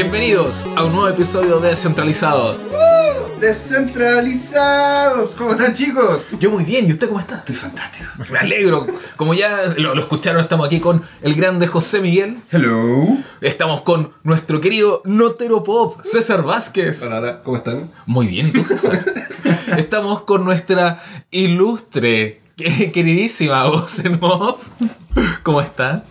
Bienvenidos a un nuevo episodio de Descentralizados. Descentralizados. ¿Cómo están chicos? Yo muy bien, ¿y usted cómo está? Estoy fantástico. Me alegro. Como ya lo, lo escucharon, estamos aquí con el grande José Miguel. Hello. Estamos con nuestro querido Notero Pop, César Vázquez. Hola, ¿cómo están? Muy bien, ¿y tú, César? Estamos con nuestra ilustre, que- queridísima voz en off. ¿Cómo está?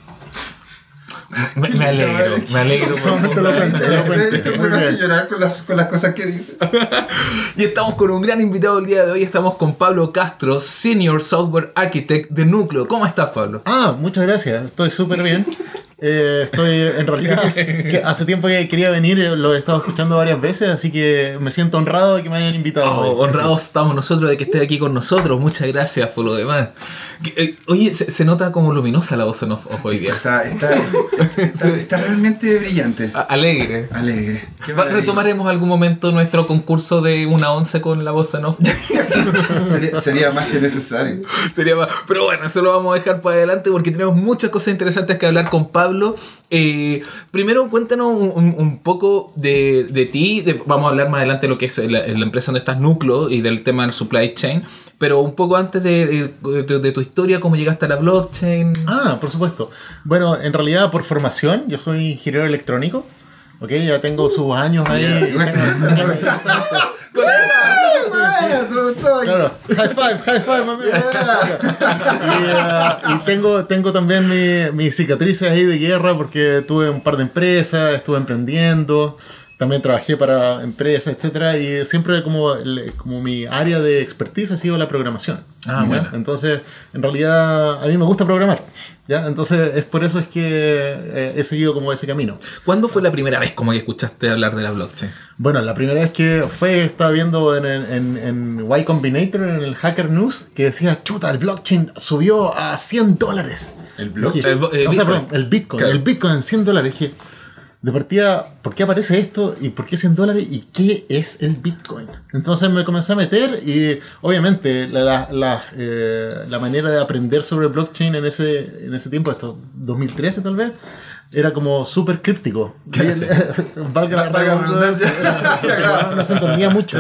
Me, me alegro, me alegro. por- Solamente lo cuente, lo cuente. Muy me hace llorar con las, con las cosas que dice. Y estamos con un gran invitado el día de hoy. Estamos con Pablo Castro, Senior Software Architect de Núcleo. ¿Cómo estás, Pablo? Ah, muchas gracias. Estoy súper bien. Eh, estoy en realidad que hace tiempo que quería venir, eh, lo he estado escuchando varias veces, así que me siento honrado de que me hayan invitado. Oh, honrados estamos nosotros de que estés aquí con nosotros. Muchas gracias por lo demás. Eh, Oye, se, se nota como luminosa la voz en off, off hoy día. Está, está, está, está realmente brillante. A- Alegre. Alegre. Retomaremos algún momento nuestro concurso de una once con la voz en off. Sería, sería más que necesario. Sería más- Pero bueno, eso lo vamos a dejar para adelante porque tenemos muchas cosas interesantes que hablar con Pablo. Eh, primero, cuéntanos un, un- un poco de, de ti. de- vamos a hablar más adelante de lo que es la, la empresa donde estás, Núcleo, y del tema del supply chain. Pero un poco antes de, de- de- de tu historia, cómo llegaste a la blockchain. Ah, por supuesto. Bueno, en realidad por formación, yo soy ingeniero electrónico. Ok, ya tengo sus años ahí. Claro, high five, high five, mami. y, eh, y tengo, tengo también mi- mis cicatrices ahí de guerra porque tuve un par de empresas, estuve emprendiendo, también trabajé para empresas, etcétera Y siempre como, como mi área de expertise ha sido la programación. Ah, ¿ya? bueno. Entonces, en realidad, a mí me gusta programar. ¿ya? Entonces, es por eso es que eh, he seguido como ese camino. ¿Cuándo fue la primera vez como que escuchaste hablar de la blockchain? Bueno, la primera vez que fue, estaba viendo en, en, en Y Combinator, en el Hacker News, que decía, chuta, el blockchain subió a 100 dólares. ¿El Dije, El el o sea, Bitcoin. perdón, el Bitcoin. Claro. El Bitcoin en 100 dólares. Dije, de partida, ¿por qué aparece esto? ¿Y por qué 100 dólares? ¿Y qué es el Bitcoin? Entonces me comencé a meter y obviamente la, la, la, eh, la manera de aprender sobre blockchain en ese, en ese tiempo, esto 2013 tal vez, era como súper críptico. Valga la Valga la redundancia, no se entendía mucho.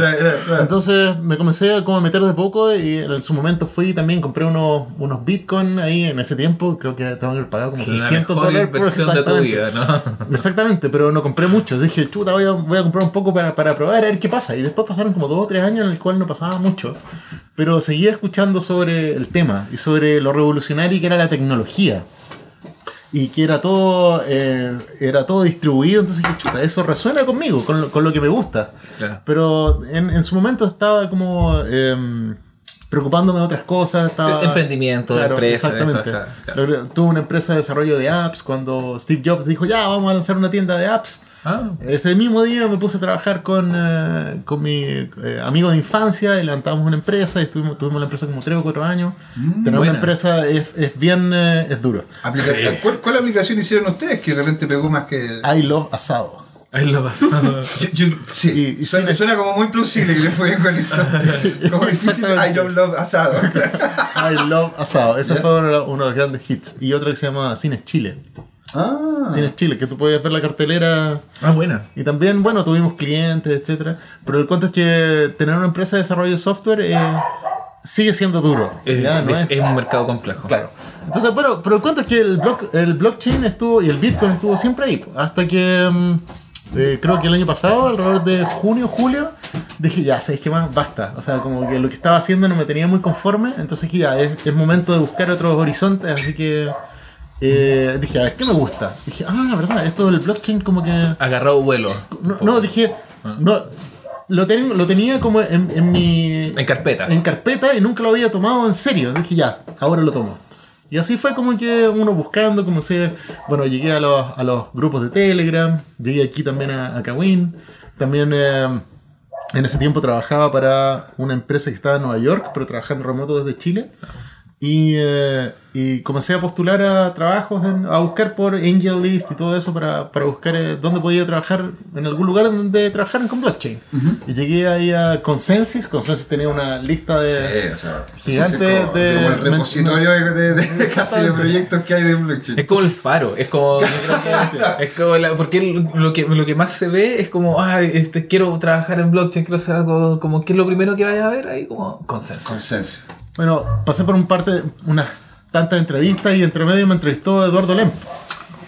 Entonces me comencé a como meter de poco y en su momento fui también compré unos, unos bitcoin ahí en ese tiempo, creo que tengo que haber pagado como La 600 mejor dólares por inversión de tu exactamente. vida, ¿no? Exactamente, pero no compré muchos. Dije, chuta, voy a, voy a comprar un poco para, para probar a ver qué pasa. Y después pasaron como dos o tres años en el cual no pasaba mucho. Pero seguía escuchando sobre el tema y sobre lo revolucionario que era la tecnología. Y que era todo, eh, era todo distribuido. Entonces chuta, eso resuena conmigo, con lo, con lo que me gusta. Claro. Pero en, en su momento estaba como em, preocupándome de otras cosas. Estaba, Emprendimiento, de empresa, Exactamente. esto, o sea, claro. Logré- Tuve una empresa de desarrollo de apps cuando Steve Jobs dijo, ya, vamos a lanzar una tienda de apps. Ah, Ese mismo día me puse a trabajar con, eh, con mi eh, amigo de infancia y levantamos una empresa y estuvimos, tuvimos la empresa como 3 o 4 años. Tener buena. una empresa es, es bien eh, es duro. Aplica- ¿Cuál, ¿Cuál aplicación hicieron ustedes que de repente pegó más que.? I love asado. Ahí lo pasó. Yo, yo- sí, Y- y suena, como muy plausible que le fue con eso. Como difícil. I don't love asado. I love asado. Ese Ya. fue uno, de los- uno de los grandes hits. Y otro que se llama Cines Chile. Ah, Cines Chile, que tú puedes ver la cartelera Ah, buena. Y también, bueno, tuvimos clientes, etcétera. Pero el cuento es que tener una empresa de desarrollo de software eh, sigue siendo duro. Es, ¿ya? ¿No es- es? es un mercado complejo. Claro. Entonces, bueno, pero el cuento es que el, block, el blockchain estuvo y el Bitcoin estuvo siempre ahí. Hasta que mm, eh, creo que el año pasado, alrededor de junio, julio, dije, ya, ¿sabéis qué más? Basta. O sea, como que lo que estaba haciendo no me tenía muy conforme. Entonces dije, ya, es, es momento de buscar otros horizontes. Así que eh, dije, a ver, ¿qué me gusta? Dije, ah, verdad, esto del blockchain como que... Agarrado vuelo. No, no, dije. No, lo, ten- lo tenía como en, en mi. En carpeta. en carpeta y nunca lo había tomado en serio. Dije, ya, ahora lo tomo. Y así fue como que uno buscando, como sé. Bueno, llegué a los, a los grupos de Telegram, llegué aquí también a, a Kawin. También eh, en ese tiempo trabajaba para una empresa que estaba en Nueva York, pero trabajando remoto desde Chile. Y, eh, y comencé a postular a trabajos, en- a buscar por Angel List y todo eso para, para buscar eh, dónde podía trabajar, en algún lugar donde trabajaran con blockchain. Y llegué ahí a Consensus. Consensus tenía una lista de... Sí, o sea, Gigante como, de- como el repositorio de, de- de- casi de proyectos que hay de blockchain. Es como el faro, es como. es como la- porque lo que, lo que más se ve es como, ay, este, quiero trabajar en blockchain, quiero hacer algo, como, ¿qué es lo primero que vaya a ver ahí? Como consenso. Consenso. Bueno, pasé por un parte, unas tantas entrevistas y entre medio me entrevistó Eduardo Lemp.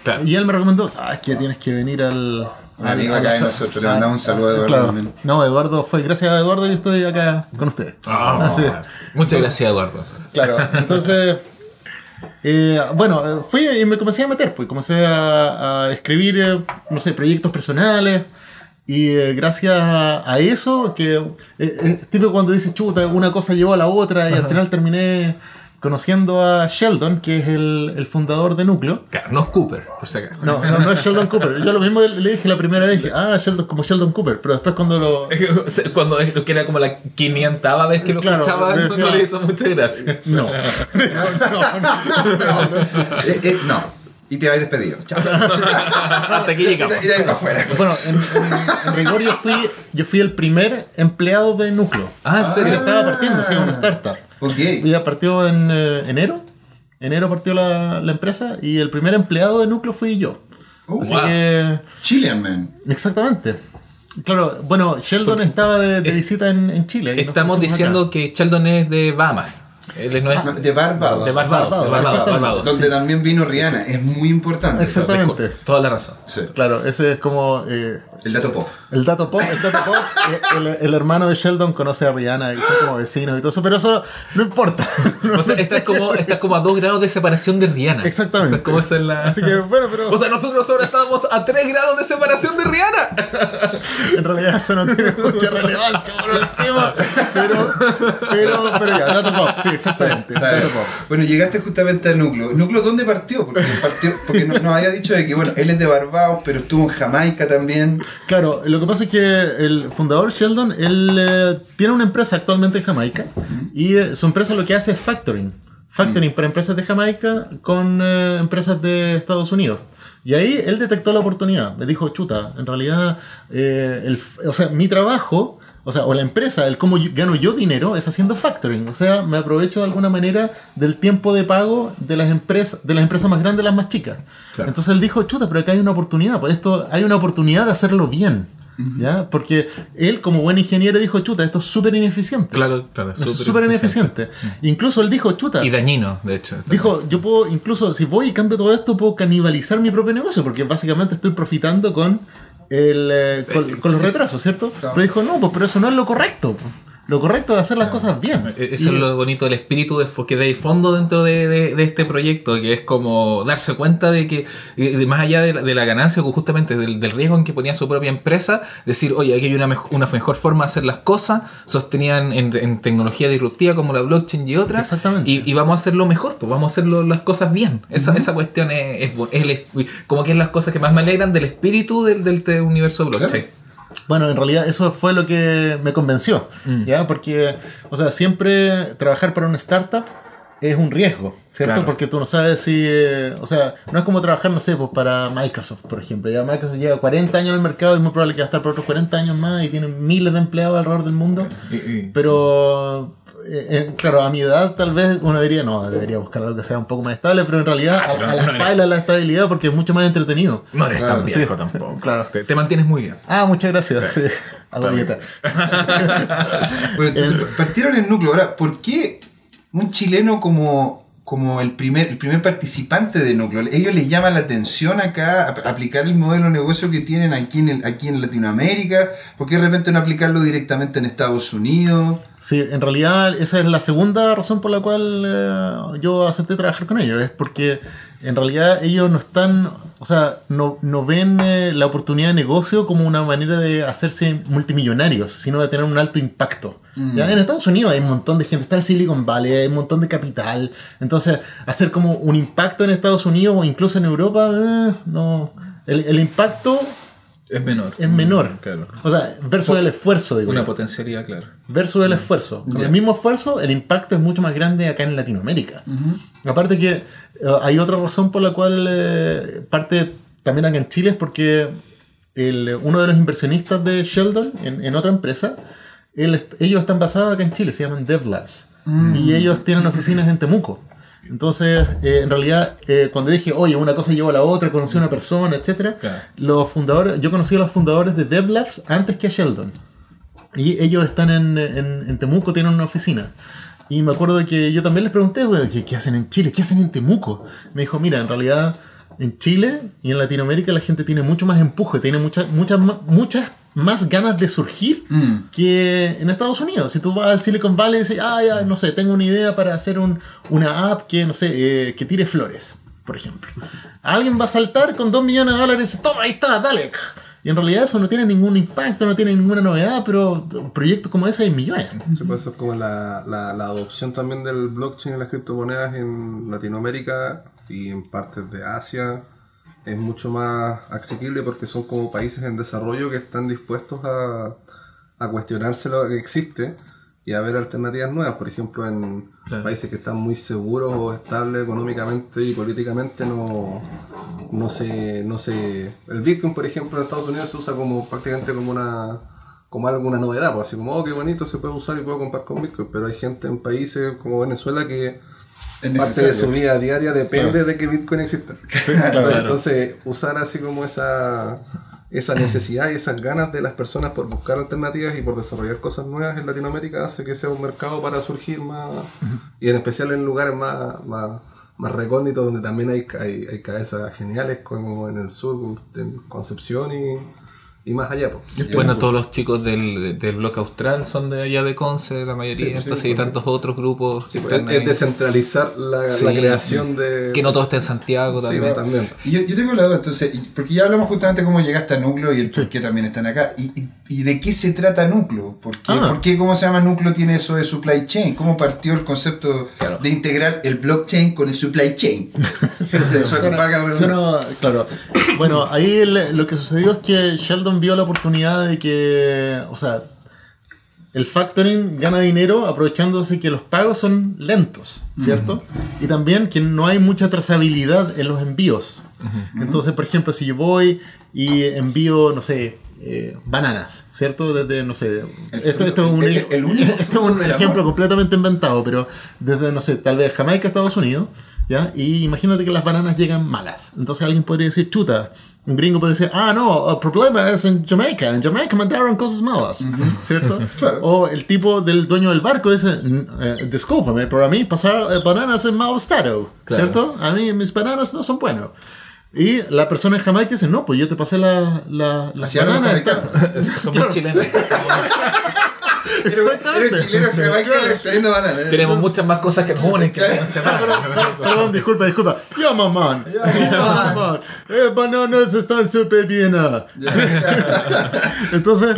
Claro. Y él me recomendó, sabes que tienes que venir al... Al- amigo a acá la de nosotros, le mandamos un saludo a Eduardo Claro. también. No, Eduardo fue, gracias a Eduardo yo estoy acá con ustedes. Ah. Muchas gracias, Eduardo. Claro, entonces, eh, bueno, fui y me comencé a meter, pues comencé a, a escribir, eh, no sé, proyectos personales. Y eh, gracias a, a eso, que eh, es típico cuando dices, chuta, una cosa llevó a la otra, y al final terminé conociendo a Sheldon, que es el, el fundador de Núcleo. Claro, no es Cooper, por si acaso. No, no, no es Sheldon Cooper. Yo lo mismo le dije la primera vez, dije, ah, Sheldon, como Sheldon Cooper, pero después cuando lo... Cuando es- que era como la 500 vez que lo Claro, escuchaba, no, decía- no le hizo mucha gracia. No. no, no, no, no. Eh, eh, no. Y te vais despedido. Chao. Hasta aquí Y llegamos. y de ahí para afuera. Bueno, en, en- en rigor yo fui, yo fui el primer empleado de Núcleo. Ah, ¿en Que estaba partiendo, sí, una startup. Ok. Ya partió en eh, enero. Enero partió la, la empresa y el primer empleado de Núcleo fui yo. Oh, Así wow. que, Chilean Man. exactamente. Claro, bueno, Sheldon estaba de, de visita en, en Chile. y Estamos diciendo acá. que Sheldon es de Bahamas. Él no es No, De Barbados. de Barbados. Barbados, de Barbados. Barbados. donde también vino Rihanna. Es muy importante. Exactamente. Toda la razón. Sí. Claro, ese es como eh, El dato pop. El dato pop. El dato pop, el, el hermano de Sheldon conoce a Rihanna y son como vecinos y todo eso, pero eso no importa. O sea, estás como, como a dos grados de separación de Rihanna. Exactamente. O sea, como esa es la... Así que, bueno, pero O sea, nosotros ahora estábamos a tres grados de separación de Rihanna. en realidad eso no tiene mucha relevancia por el tema. Pero, pero, pero ya, dato pop, sí, exactamente. Dato pop. Bueno, llegaste justamente al núcleo. ¿Núcleo dónde partió? Porque, partió, porque no- nos había dicho de que, bueno, él es de Barbados, pero estuvo en Jamaica también. Claro, lo que pasa es que el fundador Sheldon, él eh, tiene una empresa actualmente en Jamaica y eh, su empresa lo que hace es factoring. Factoring para empresas de Jamaica con eh, empresas de Estados Unidos. Y ahí él detectó la oportunidad. Me dijo, chuta, en realidad, eh, el o sea, mi trabajo, o sea, o la empresa, el cómo gano yo dinero es haciendo factoring. O sea, me aprovecho de alguna manera del tiempo de pago de las empresas, de las empresas más grandes las más chicas. Claro. Entonces él dijo, chuta, pero acá hay una oportunidad, pues esto hay una oportunidad de hacerlo bien. ¿Ya? Porque él, como buen ingeniero, dijo, chuta, esto es súper ineficiente. Claro, claro. Es súper ineficiente. Incluso él dijo, chuta, Y dañino, de hecho. dijo, yo puedo, incluso si voy y cambio todo esto, puedo canibalizar mi propio negocio, porque básicamente estoy profitando con, el, eh, con, con los retrasos, ¿cierto? Pero dijo, no, pues, pero eso no es lo correcto. Pues. Lo correcto es hacer las cosas bien. E- Eso Y- es lo bonito del espíritu de, que de fondo dentro de, de- de este proyecto, que es como darse cuenta de que, eh, de más allá de la, de la ganancia, o justamente del, del riesgo en que ponía su propia empresa, decir, oye, aquí hay una, mej- una mejor forma de hacer las cosas, sostenían en, en tecnología disruptiva como la blockchain y otras, Exactamente. y, y vamos a hacerlo mejor, pues vamos a hacer las cosas bien. Esa, esa cuestión es, es es como que es las cosas que más me alegran del espíritu del, del, del universo blockchain. Bueno, en realidad eso fue lo que me convenció, Mm. ¿ya? Porque, o sea, siempre trabajar para una startup es un riesgo, ¿cierto? Claro. Porque tú no sabes si, eh, o sea, no es como trabajar, no sé, pues para Microsoft, por ejemplo. Ya Microsoft lleva 40 años en el mercado y es muy probable que va a estar por otros 40 años más y tiene miles de empleados alrededor del mundo. Y- y- Pero, eh, eh, claro, a mi edad tal vez uno diría, no, debería buscar algo que sea un poco más estable, pero en realidad a, a la espalda la estabilidad porque es mucho más entretenido. no eres Claro, tan sí. viejo tampoco. Claro. Te, te mantienes muy bien. Ah, muchas gracias. Sí, hago dieta. Bueno, entonces partieron en núcleo. Ahora, ¿por qué un chileno como, como el, primer, el primer participante de núcleo? ¿Ellos les llama la atención acá aplicar el modelo de negocio que tienen aquí en, el- aquí en Latinoamérica? ¿Por qué de repente no aplicarlo directamente en Estados Unidos? Sí, en realidad esa es la segunda razón por la cual eh, yo acepté trabajar con ellos. Es porque en realidad ellos no están, o sea, no, no ven eh, la oportunidad de negocio como una manera de hacerse multimillonarios, sino de tener un alto impacto. ¿Ya? En Estados Unidos hay un montón de gente, está el Silicon Valley, hay un montón de capital. Entonces, hacer como un impacto en Estados Unidos o incluso en Europa, eh, no. El, el impacto Es menor. es menor. Claro. O sea, versus el esfuerzo, digo. Una potencialidad, claro. versus el esfuerzo. Con el mismo esfuerzo, el impacto es mucho más grande acá en Latinoamérica. Aparte que hay otra razón por la cual eh, parte también acá en Chile es porque el- uno de los inversionistas de Sheldon en, en otra empresa, él ellos están basados acá en Chile, se llaman DevLabs. Y ellos tienen oficinas en Temuco. Entonces, eh, en realidad, eh, cuando dije, oye, una cosa llevó a la otra, conocí a una persona, Claro. los fundadores, yo conocí a los fundadores de DevLabs antes que a Sheldon. Y ellos están en, en- en Temuco, tienen una oficina. Y me acuerdo que yo también les pregunté, "Bueno, ¿qué, qué hacen en Chile? ¿Qué hacen en Temuco? Me dijo, mira, en realidad en Chile y en Latinoamérica la gente tiene mucho más empuje, tiene muchas muchas muchas más ganas de surgir que en Estados Unidos. Si tú vas al Silicon Valley y dices, ah, ya, no sé, tengo una idea para hacer un- una app que, no sé, eh, que tire flores, por ejemplo. Alguien va a saltar con 2 millones de dólares y dice, toma, ahí está, dale. Y en realidad eso no tiene ningún impacto, no tiene ninguna novedad, pero proyectos como ese hay millones. Sí, pues eso es como la, la, la adopción también del blockchain y las criptomonedas en Latinoamérica y en partes de Asia es mucho más asequible porque son como países en desarrollo que están dispuestos a, a cuestionarse lo que existe y a ver alternativas nuevas. Por ejemplo, en Claro. países que están muy seguros o estables económicamente y políticamente no, no se, no se... El Bitcoin, por ejemplo, en Estados Unidos se usa como prácticamente como una como alguna novedad, pues así como, oh, qué bonito, se puede usar y puedo comprar con Bitcoin, pero hay gente en países como Venezuela que parte de su vida diaria depende de que Bitcoin exista. claro. Entonces, usar así como esa, esa necesidad y esas ganas de las personas por buscar alternativas y por desarrollar cosas nuevas en Latinoamérica hace que sea un mercado para surgir más, y en especial en lugares más, más, más recónditos donde también hay, hay, hay cabezas geniales como en el sur, en Concepción y, y más allá. pues. Bueno, todos los chicos del, del bloque austral son de allá de Conce, la mayoría, Sí, sí, entonces hay correcto. tantos otros grupos Sí, que pues, es, descentralizar la, Sí. la creación de... que no todo está en Santiago Sí, también. también. Y Yo, yo tengo la duda, entonces, porque ya hablamos justamente cómo llegaste a Núcleo y el por qué también están acá. ¿Y, y, y de qué se trata Núcleo? ¿Por qué, Ah. por qué, cómo se llama Núcleo, tiene eso de supply chain? ¿Cómo partió el concepto Claro. de integrar el blockchain con el supply chain? Sí, Sí, sí, suena- claro. Bueno, ahí el- lo que sucedió es que Sheldon vio la oportunidad de que, o sea, el factoring gana dinero aprovechándose que los pagos son lentos, ¿cierto? Y también que no hay mucha trazabilidad en los envíos. Entonces, por ejemplo, si yo voy y envío, no sé, eh, bananas, ¿cierto? Desde, no sé, esto, esto es un, el- el único esto es un ejemplo completamente inventado, pero desde, no sé, tal vez Jamaica, Estados Unidos, ¿ya? Y imagínate que las bananas llegan malas. Entonces alguien podría decir, chuta, un gringo podría decir, ah, no, el problema es en Jamaica, en Jamaica mandaron cosas malas, ¿cierto? O el tipo del dueño del barco dice, "Mm, eh, discúlpame, pero a mí pasar eh, bananas en mal estado, ¿cierto? A mí mis bananas no son buenos. Y la persona en Jamaica dice, no, pues yo te pasé la, la, los bananas. jamaicanos. Es que son muy chilenos. Exactamente. Tenemos muchas más cosas que unen que Perdón, disculpa, disculpa. Ya, mamán. Ya, mamán. Eh, bananas están súper bien. ah. entonces,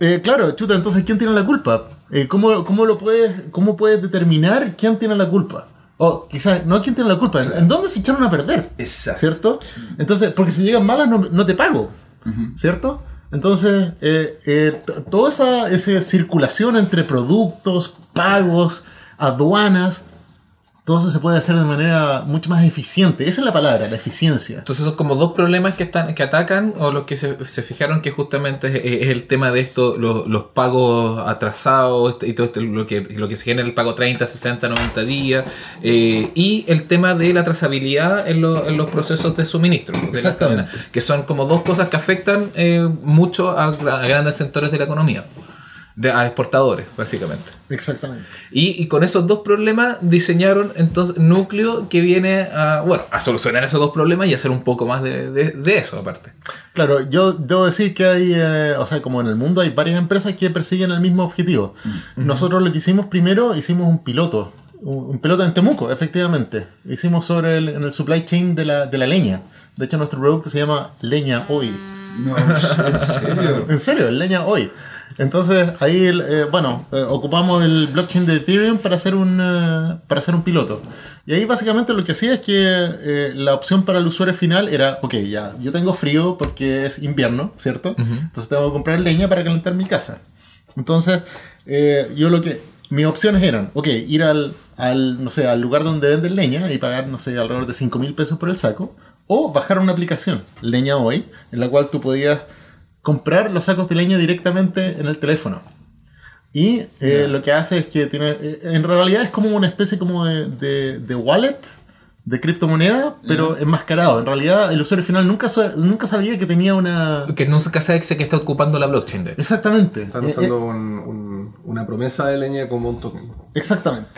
eh, claro, chuta, entonces, ¿quién tiene la culpa? Eh, ¿cómo, cómo lo puedes, ¿Cómo puedes determinar quién tiene la culpa? O quizás, no quién tiene la culpa, ¿en, en dónde se echaron a perder? Exacto. ¿Cierto? Entonces, porque si llegan malas no, no te pago. ¿Cierto? Entonces, eh, eh, toda esa, esa circulación entre productos, pagos, aduanas, todo eso se puede hacer de manera mucho más eficiente. Esa es la palabra, la eficiencia. Entonces son como dos problemas que están que atacan o los que se, se fijaron que justamente es, es el tema de esto, lo- los pagos atrasados y todo esto, lo que, lo que se genera el pago 30, 60, 90 días eh, y el tema de la trazabilidad en, lo- en los procesos de suministro. de Exactamente. cadenas, que son como dos cosas que afectan eh, mucho a grandes sectores de la economía. De, a exportadores, básicamente. Exactamente. Y, y con esos dos problemas diseñaron entonces Núcleo que viene a, bueno, a solucionar esos dos problemas y hacer un poco más de, de- de eso aparte. Claro, yo debo decir que hay, eh, o sea, como en el mundo hay varias empresas que persiguen el mismo objetivo. Nosotros lo que hicimos primero, hicimos un piloto, un, un piloto en Temuco, efectivamente. Hicimos sobre el, en el supply chain de la, de la leña. De hecho, nuestro producto se llama Leña Hoy. No, en serio. En serio, Leña Hoy. Entonces ahí, eh, bueno, eh, ocupamos el blockchain de Ethereum para hacer un eh, para hacer un piloto. Y ahí básicamente lo que hacía es que eh, la opción para el usuario final era, ok, ya, yo tengo frío porque es invierno, ¿cierto? Entonces tengo que comprar leña para calentar mi casa. Entonces, eh, yo lo que, mis opciones eran, ok, ir al, al, no sé, al lugar donde venden leña y pagar, no sé, alrededor de 5 mil pesos por el saco, o bajar una aplicación, Leña Hoy, en la cual tú podías comprar los sacos de leña directamente en el teléfono. Y eh, lo que hace es que tiene, eh, en realidad es como una especie como de, de, de wallet de criptomoneda, pero enmascarado. En realidad el usuario final nunca, nunca sabía que tenía una... Que nunca sabe que está ocupando la blockchain de Exactamente. Están Eh, usando eh, un- un- una promesa de leña como un token. exactamente.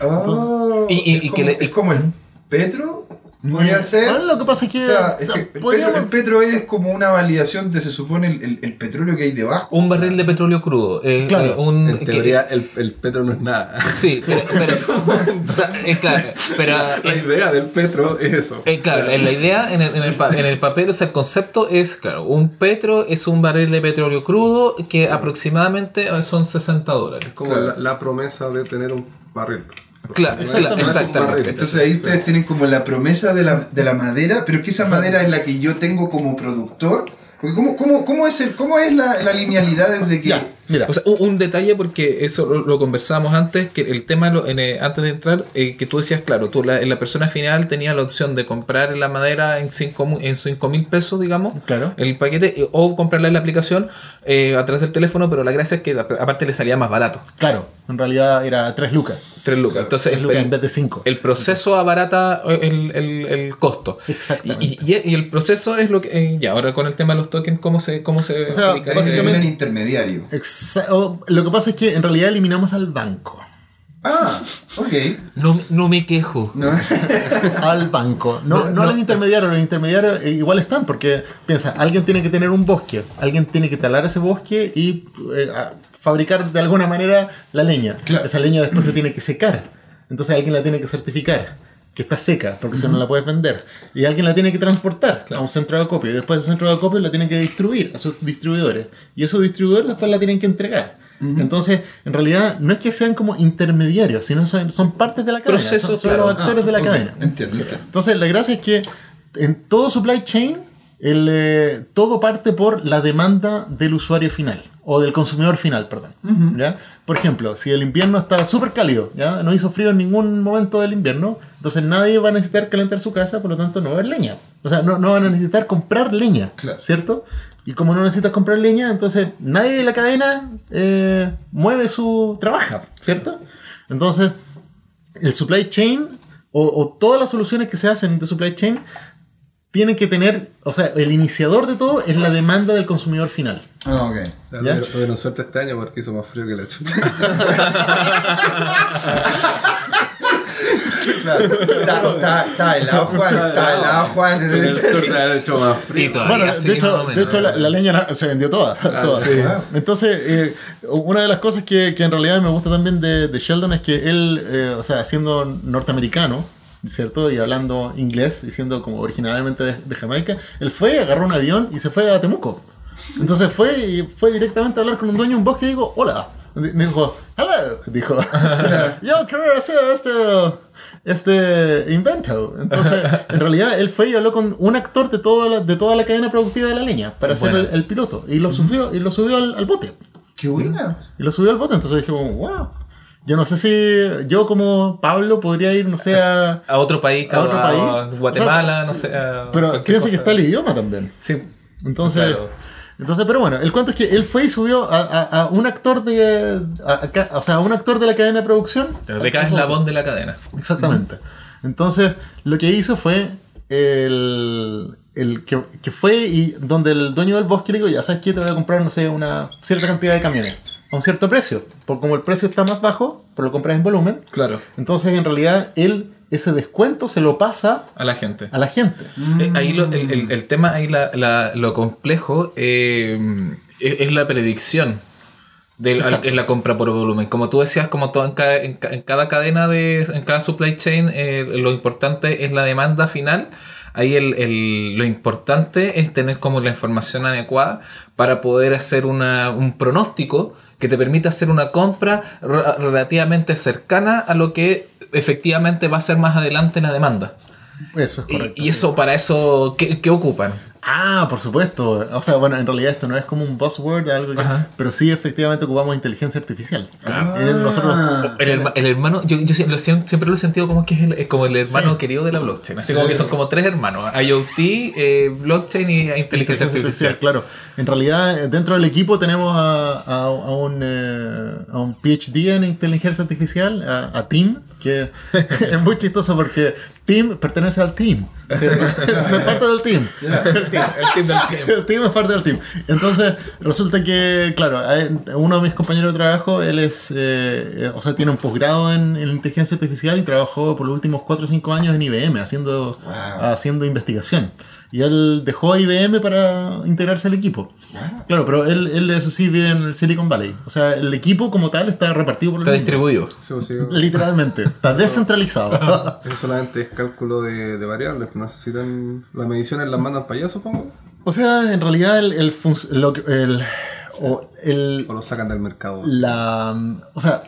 Oh, Y- y- es, y como, que le- es como el Petro. Podría ser. Bueno, lo que pasa es que... O sea, es que el, podríamos- petro, el petro es como una validación de, se supone, el, el- el petróleo que hay debajo. Un barril de petróleo crudo. eh, Claro. eh, un, En que- teoría, el, el petro no es nada. Sí, pero, pero- o sea, es claro, pero La idea del petro es eso. eh, claro, en la idea en el, en, el, pa- en el papel, o sea, el concepto es, claro, un petro es un barril de petróleo crudo que aproximadamente son 60 dólares. Es como Claro. la, la promesa de tener un barril. Claro, exactamente. Entonces ahí ustedes tienen como la promesa de la, de la madera, pero que esa madera es la que yo tengo como productor. Porque ¿cómo, cómo, cómo es, el, cómo es la, la linealidad desde que... Ya, mira. O sea, un, un detalle porque eso lo, lo conversábamos antes, que el tema lo- en, eh, antes de entrar, eh, que tú decías, claro, tú la, la persona final tenía la opción de comprar la madera en 5 en cinco mil pesos, digamos, Claro. el paquete, eh, o comprarla en la aplicación eh, a través del teléfono, pero la gracia es que aparte le salía más barato, Claro, en realidad era 3 lucas. 3 lucas. Entonces, 3 el, lucas en el- vez de 5. el proceso abarata el, el- el costo. Exactamente. Y, y- y el proceso es lo que. eh, ya, ahora con el tema de los tokens, ¿cómo se, cómo se O sea, básicamente- el intermediario. Exa- o- lo que pasa es que en realidad eliminamos al banco. Ah, ok. No, no me quejo. No. al banco. No, no, los intermediarios. Los intermediarios eh, igual están, porque piensa, alguien tiene que tener un bosque, alguien tiene que talar ese bosque y eh, a- fabricar de alguna manera la leña. Claro. Esa leña después se tiene que secar. Entonces alguien la tiene que certificar que está seca, porque si no la puedes vender. Y alguien la tiene que transportar a un centro de acopio. Y después ese centro de acopio la tiene que distribuir a sus distribuidores. Y esos distribuidores después la tienen que entregar. Entonces, en realidad, no es que sean como intermediarios, sino son, son partes de la cadena. Proceso, son, son claro. los actores de la cadena. Entiendo, entiendo. Entonces, la gracia es que en todo supply chain, el, eh, todo parte por la demanda del usuario final, o del consumidor final, perdón. ¿ya? Por ejemplo, si el invierno está súper cálido, ¿ya? no hizo frío en ningún momento del invierno, entonces nadie va a necesitar calentar su casa, por lo tanto no va a haber leña. O sea, no, no van a necesitar comprar leña, Claro. ¿cierto? Y como no necesitas comprar leña, entonces nadie de la cadena eh, mueve su trabaja, ¿cierto? Entonces, el supply chain o, o todas las soluciones que se hacen de supply chain tienen que tener, o sea, el iniciador de todo es la demanda del consumidor final. Ah, ok. ¿Ya? Pero tuvieron suerte este año porque hizo más frío que la chucha. Está, helado, Juan. Está helado, Juan. En el sur te han hecho más frío. Bueno, de hecho, de la, la leña se vendió toda. toda. sí. Entonces, eh, una de las cosas que, que en realidad me gusta también de, de Sheldon es que él, eh, o sea, siendo norteamericano, ¿cierto? Y hablando inglés, y siendo como originalmente de, de Jamaica, él fue, agarró un avión y se fue a Temuco. Entonces fue y fue directamente a hablar con un dueño de un bosque y digo, hola. Di- Dijo, hello. Dijo, yo quiero hacer este, este invento. Entonces, en realidad, él fue y habló con un actor de toda la, de toda la cadena productiva de la leña para Bueno. el, el piloto. Y lo subió, y lo subió al, al bote. Qué buena. Y lo subió al bote. Entonces dije, wow. Yo no sé si yo como Pablo podría ir, no sé, a... A otro país, ¿A otro a país? Guatemala, no sé. a Pero fíjense que está el idioma también. Sí. Entonces, Claro. entonces, pero bueno, el cuento es que él fue y subió a, un actor de, o sea, a un actor de la cadena de producción. Pero de cada eslabón de la cadena. Exactamente. Entonces, lo que hizo fue el, el que, que fue y donde el dueño del bosque le dijo, ya sabes que te voy a comprar, no sé, una cierta cantidad de camiones a un cierto precio. Por como el precio está más bajo, pero lo compras en volumen. Claro. Entonces, en realidad, él ese descuento se lo pasa A la gente. a la gente. Eh, ahí lo- el, el- el tema, ahí la- la- lo complejo eh, es, es la predicción. del- al- en la compra por volumen. Como tú decías, como todo en cada, en, ca- en cada cadena de, en cada supply chain, eh, lo importante es la demanda final. Ahí el, el- lo importante es tener como la información adecuada para poder hacer una, un pronóstico que te permita hacer una compra re- relativamente cercana a lo que efectivamente va a ser más adelante la demanda. Eso es Y- correcto. y, eso, para eso, ¿qué, qué ocupan? Ah, por supuesto. O sea, bueno, en realidad esto no es como un buzzword, algo que- pero sí efectivamente ocupamos inteligencia artificial. Claro. Nosotros, El, herma- el hermano, yo, yo sie- lo siempre lo he sentido como que es el, es como el hermano Sí. querido de la blockchain. Así como que son como tres hermanos: IoT, eh, blockchain y inteligencia artificial. claro. En realidad, eh, dentro del equipo tenemos a, a- a un, eh, a un PhD en inteligencia artificial, a, a Tim, que es muy chistoso porque Tim pertenece al team. ¿Sí? es parte del team. El team, el team del team. El team es parte del team. Entonces, resulta que, claro, uno de mis compañeros de trabajo, él es, eh, o sea, tiene un posgrado en, en inteligencia artificial y trabajó por los últimos 4 o 5 años en IBM haciendo, haciendo investigación. Y él dejó IBM para integrarse al equipo. Claro, pero él, él, eso sí, vive en el Silicon Valley. O sea, el equipo como tal está repartido por el Está mundo. distribuido. Sí, pues, sí. Literalmente, está descentralizado. Eso solamente es cálculo de, de variables. No necesitan. Las mediciones las mandan para allá, supongo. o sea, en realidad, el, el, lo que- el, o el, O lo sacan del mercado. la o sea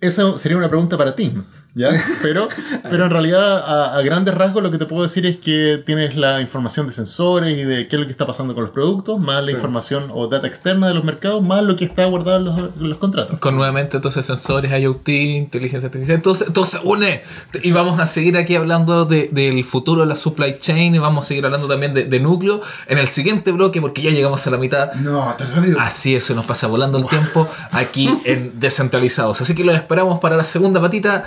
esa sería una pregunta para ti ¿ya? pero pero en realidad a, a grandes rasgos lo que te puedo decir es que tienes la información de sensores y de qué es lo que está pasando con los productos más la información o data externa de los mercados más lo que está guardado en los, contratos Con nuevamente entonces sensores, IoT, inteligencia artificial. Entonces, entonces une. Y vamos a seguir aquí hablando de- del futuro de la supply chain y vamos a seguir hablando también de, de núcleo en el siguiente bloque porque ya llegamos a la mitad. No, tan rápido. Así es, se nos pasa volando el tiempo aquí en Descentralizados. Así que los esperamos para la segunda patita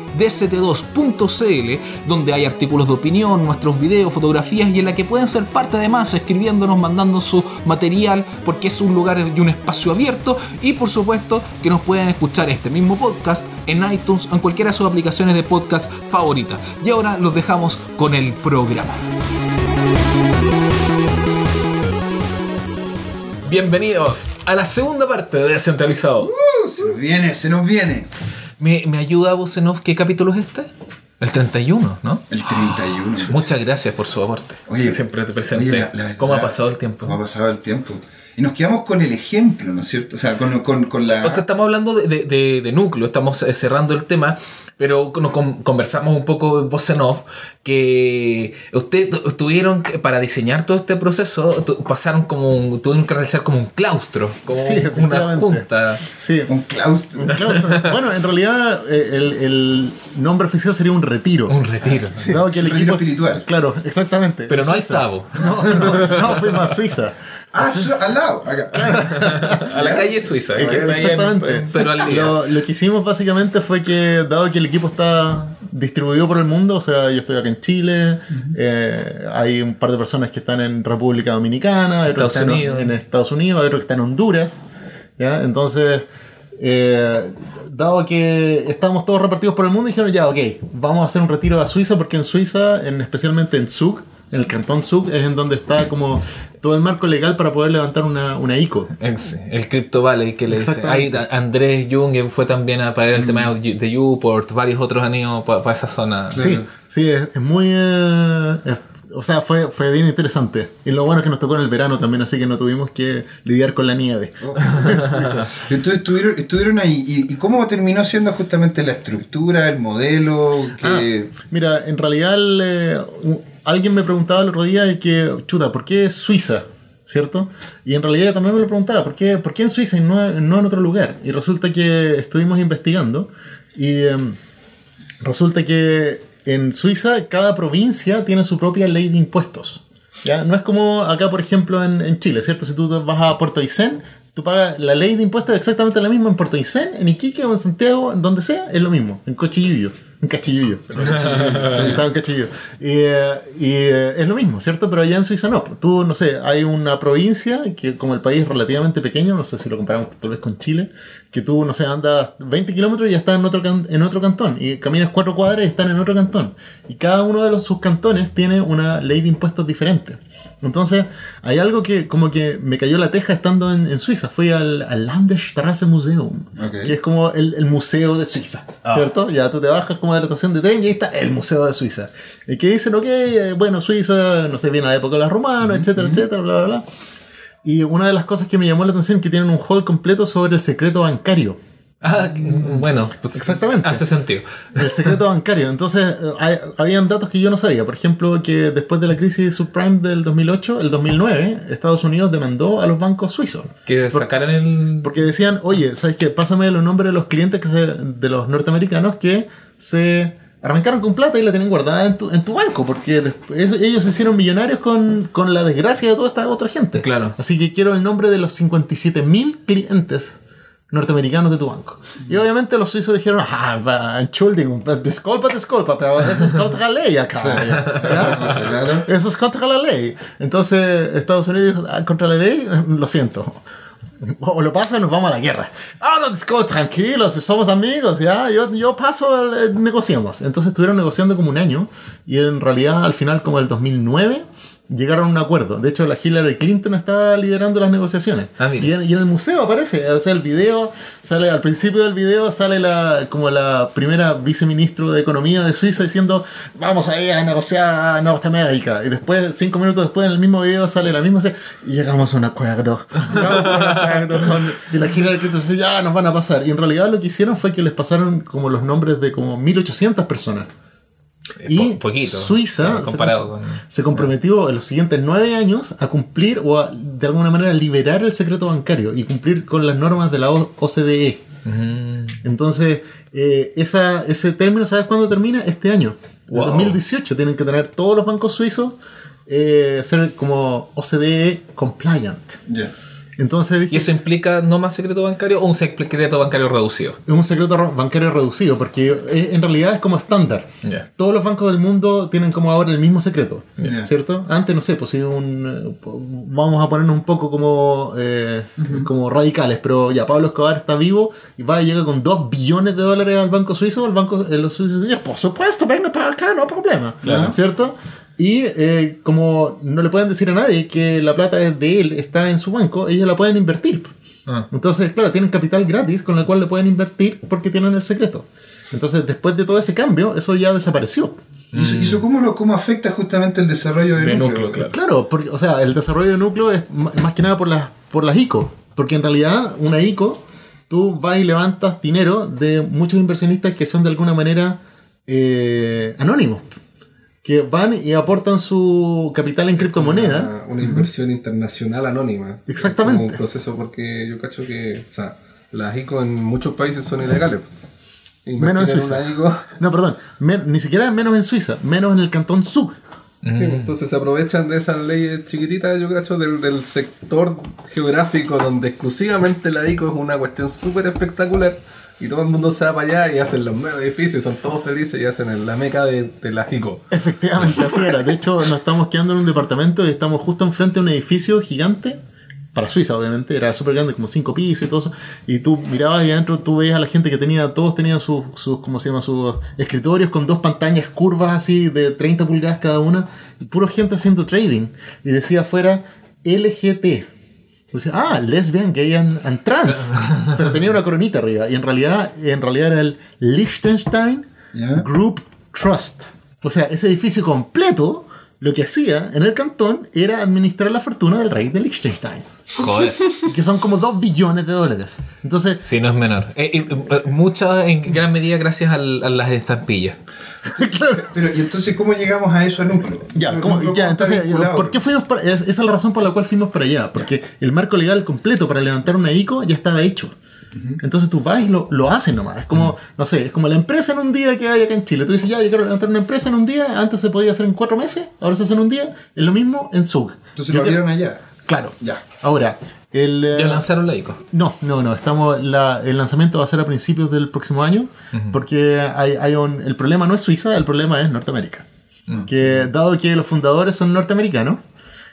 dct2.cl, donde hay artículos de opinión, nuestros videos, fotografías y en la que pueden ser parte además escribiéndonos, mandando su material, porque es un lugar y un espacio abierto. Y por supuesto que nos pueden escuchar este mismo podcast en iTunes o en cualquiera de sus aplicaciones de podcast favoritas. Y ahora los dejamos con el programa. Bienvenidos a la segunda parte de Descentralizado. Se nos viene, se nos viene. ¿Me, me ayuda Busenov qué capítulo es este? El 31, ¿no? El 31. Muchas gracias por su aporte. Oye, siempre te presenté. oye, la- la- ¿Cómo ha la- pasado el tiempo? ¿Cómo ha pasado el tiempo? Y nos quedamos con el ejemplo, ¿no es cierto? O sea, con, con, con la... O sea, estamos hablando de, de- de- de núcleo, estamos eh, cerrando el tema, pero nos con- conversamos un poco voz en off que ustedes tu- tuvieron que, para diseñar todo este proceso, pasaron como un, tuvieron que realizar como un claustro, como Sí, una junta. sí un claustro. Claro, bueno, en realidad eh, el, el nombre oficial sería un retiro. Un retiro. Dado que el un retiro equipo- espiritual. Claro, exactamente. Pero no al Suiza. Tavo. No, no, no, fuimos a Suiza. Ah, su- al lado, acá. A la calle suiza. que en- Exactamente. pero al día. Lo, lo que hicimos básicamente fue que, dado que el equipo está distribuido por el mundo, o sea, yo estoy acá en Chile, eh, hay un par de personas que están en República Dominicana, hay otros que Estados están Unidos. en Estados Unidos, hay otros que están en Honduras, ¿ya? Entonces, eh, dado que estábamos todos repartidos por el mundo, dijeron, ya, ok, vamos a hacer un retiro a Suiza, porque en Suiza, en, especialmente en Zug, en el cantón Zug, es en donde está como todo el marco legal para poder levantar una, una ICO. El Crypto Valley que le dice. Ahí Andrés Jung fue también a pagar el tema de Uport, varios otros han ido para esa zona. Sí, sí, es, es muy... eh, es- o sea, fue, fue bien interesante. Y lo bueno es que nos tocó en el verano también, así que no tuvimos que lidiar con la nieve. Entonces estuvieron, estuvieron ahí. ¿Y, y cómo terminó siendo justamente la estructura, el modelo? Que... Ah, mira, en realidad eh, alguien me preguntaba el otro día que, chuta, ¿por qué Suiza? ¿Cierto? Y en realidad yo también me lo preguntaba, ¿por qué, por qué en Suiza y no, no en otro lugar? Y resulta que estuvimos investigando y em, resulta que en Suiza cada provincia tiene su propia ley de impuestos. ¿ya? No es como acá, por ejemplo, en, Chile, ¿cierto? Si tú vas a Puerto Aysén, tú pagas la ley de impuestos es exactamente la misma en Puerto Aysén, en Iquique o en Santiago, en donde sea, es lo mismo, en Cochillo. Un cachillullo. Sí, estaba un cachillo. Y, eh, y, eh, es lo mismo, ¿cierto? Pero allá en Suiza no. Tú, no sé, hay una provincia que como el país es relativamente pequeño, no sé si lo comparamos tal vez con Chile, que tú, no sé, andas 20 kilómetros y ya estás en otro, can- en otro cantón. Y caminas cuatro cuadras y están en otro cantón. Y cada uno de los, sus cantones tiene una ley de impuestos diferente. Entonces, hay algo que como que me cayó la teja estando en, en Suiza. Fui al, al Landesstrasse Museum, Ok. que es como el, el museo de Suiza, ¿cierto? Ya tú te bajas como de la estación de tren y ahí está el museo de Suiza. Y que dicen, ok, bueno, Suiza, no sé, viene a la época de los romanos, etcétera, etcétera, bla, bla, bla. Y una de las cosas que me llamó la atención es que tienen un hall completo sobre el secreto bancario. Ah, que- bueno, pues, Exactamente. Hace sentido. El secreto bancario. Entonces, eh, hay- habían datos que yo no sabía. Por ejemplo, que después de la crisis subprime del 2008, el 2009, Estados Unidos demandó a los bancos suizos. Que sacaran el. Porque decían, oye, ¿sabes qué? Pásame los nombres de los clientes que se- de los norteamericanos que se arrancaron con plata y la tienen guardada en tu, en tu banco. Porque después, ellos se hicieron millonarios con, con la desgracia de toda esta otra gente. Claro. Así que quiero el nombre de los 57 mil clientes norteamericanos de tu banco. Y obviamente los suizos dijeron, ah, Entschuldigung, disculpa, disculpa, pero eso es contra la ley acá. ¿ya? Eso es contra la ley. Entonces Estados Unidos dijo, "Ah, contra la ley, lo siento. O lo pasa o nos vamos a la guerra. Ah, no, disco, tranquilos, somos amigos, ya, yo, yo paso, eh, negociamos. Entonces estuvieron negociando como un año y en realidad al final como el 2009 llegaron a un acuerdo. De hecho, la Hillary Clinton estaba liderando las negociaciones. Ah, y, en, y en el museo aparece, o sea, el video, sale al principio del video, sale la como la primera viceministro de Economía de Suiza diciendo, vamos a ir a negociar a Norteamérica. Y después, cinco minutos después, en el mismo video sale la misma, y llegamos a un acuerdo. Llegamos a un acuerdo con... Y la Hillary Clinton dice, ya nos van a pasar. Y en realidad lo que hicieron fue que les pasaron como los nombres de como 1800 personas. Y Po- poquito. Suiza se, Comparado con. se comprometió en los siguientes nueve años a cumplir o a, de alguna manera liberar el secreto bancario y cumplir con las normas de la O- OCDE. Mm, Entonces, eh, esa, ese término, ¿sabes cuándo termina? Este año. En Wow. 2018 tienen que tener todos los bancos suizos eh, ser como OCDE compliant. Ya. Entonces dije, ¿Y eso implica no más secreto bancario o un secreto bancario reducido? es un secreto bancario reducido porque eh, en realidad es como estándar. Ya. Todos los bancos del mundo tienen como ahora el mismo secreto, Ya. ¿cierto? Antes, no sé, pues si un... eh, Vamos a ponernos un poco como, eh, como radicales, pero ya Pablo Escobar está vivo y va y llega con 2 billones de dólares al banco suizo, el banco, eh, los suizos dicen, por supuesto, venga para acá, no hay problema, Claro. ¿cierto? Y eh, como no le pueden decir a nadie que la plata es de él, está en su banco, ellos la pueden invertir. Ah. Entonces, claro, tienen capital gratis con el cual le pueden invertir porque tienen el secreto. Entonces, después de todo ese cambio, eso ya desapareció. ¿Y eso, y eso cómo, lo, cómo afecta justamente el desarrollo del De núcleo? núcleo, claro. Claro, porque, o sea, el desarrollo de núcleo es más que nada por las, por las ICO. Porque en realidad, una ICO, tú vas y levantas dinero de muchos inversionistas que son de alguna manera eh, anónimos. Que van y aportan su capital en criptomonedas. Una, una inversión internacional anónima. Exactamente. Como un proceso porque yo cacho que, o sea, las ICO en muchos países son ilegales. Invertir Menos en Suiza. ICO, No, perdón, ni siquiera menos en Suiza, menos en el cantón Zug. sí, entonces se aprovechan de esas leyes chiquititas, yo cacho, del, del sector geográfico donde exclusivamente la ICO es una cuestión súper espectacular y todo el mundo se va para allá y hacen los nuevos edificios, son todos felices y hacen el- la meca de, la ICO. Efectivamente, así era. De hecho, nos estamos quedando en un departamento y estamos justo enfrente de un edificio gigante. Para Suiza, obviamente, era súper grande, como cinco pisos y todo eso. Y tú mirabas y adentro tú veías a la gente que tenía, todos tenían sus, sus ¿cómo se llama? Sus escritorios con dos pantallas curvas así de 30 pulgadas cada una. Y pura gente haciendo trading. Y decía afuera LGT. Ah, lesbian, gay and, and trans. Pero tenía una coronita arriba. Y en realidad, en realidad era el Liechtenstein Ya. Group Trust. O sea, ese edificio completo, lo que hacía en el cantón era administrar la fortuna del rey de Liechtenstein. Joder. Que son como 2 billones de dólares. Entonces, Sí, no es menor. Eh, eh, mucha, en gran medida, gracias al- a las estampillas. claro. Pero, ¿y entonces cómo llegamos a eso al núcleo? Ya, ¿cómo- ya, entonces. ¿por qué fuimos para, es- esa es la razón por la cual fuimos para allá? Porque el marco legal completo para levantar una ICO ya estaba hecho. Entonces tú vas y lo, lo haces nomás. Es como, no sé, es como la empresa en un día que hay acá en Chile. Tú dices, ya, yo quiero levantar una empresa en un día. Antes se podía hacer en cuatro meses, ahora se hace en un día. Es lo mismo en SUG. Entonces Yo lo abrieron allá. Claro. Ya. Ahora, El, eh, Ya lanzaron la ICO. no, no, no. Estamos, la- el lanzamiento va a ser a principios del próximo año, porque hay, hay un, el problema no es Suiza, el problema es Norteamérica. Que dado que los fundadores son norteamericanos,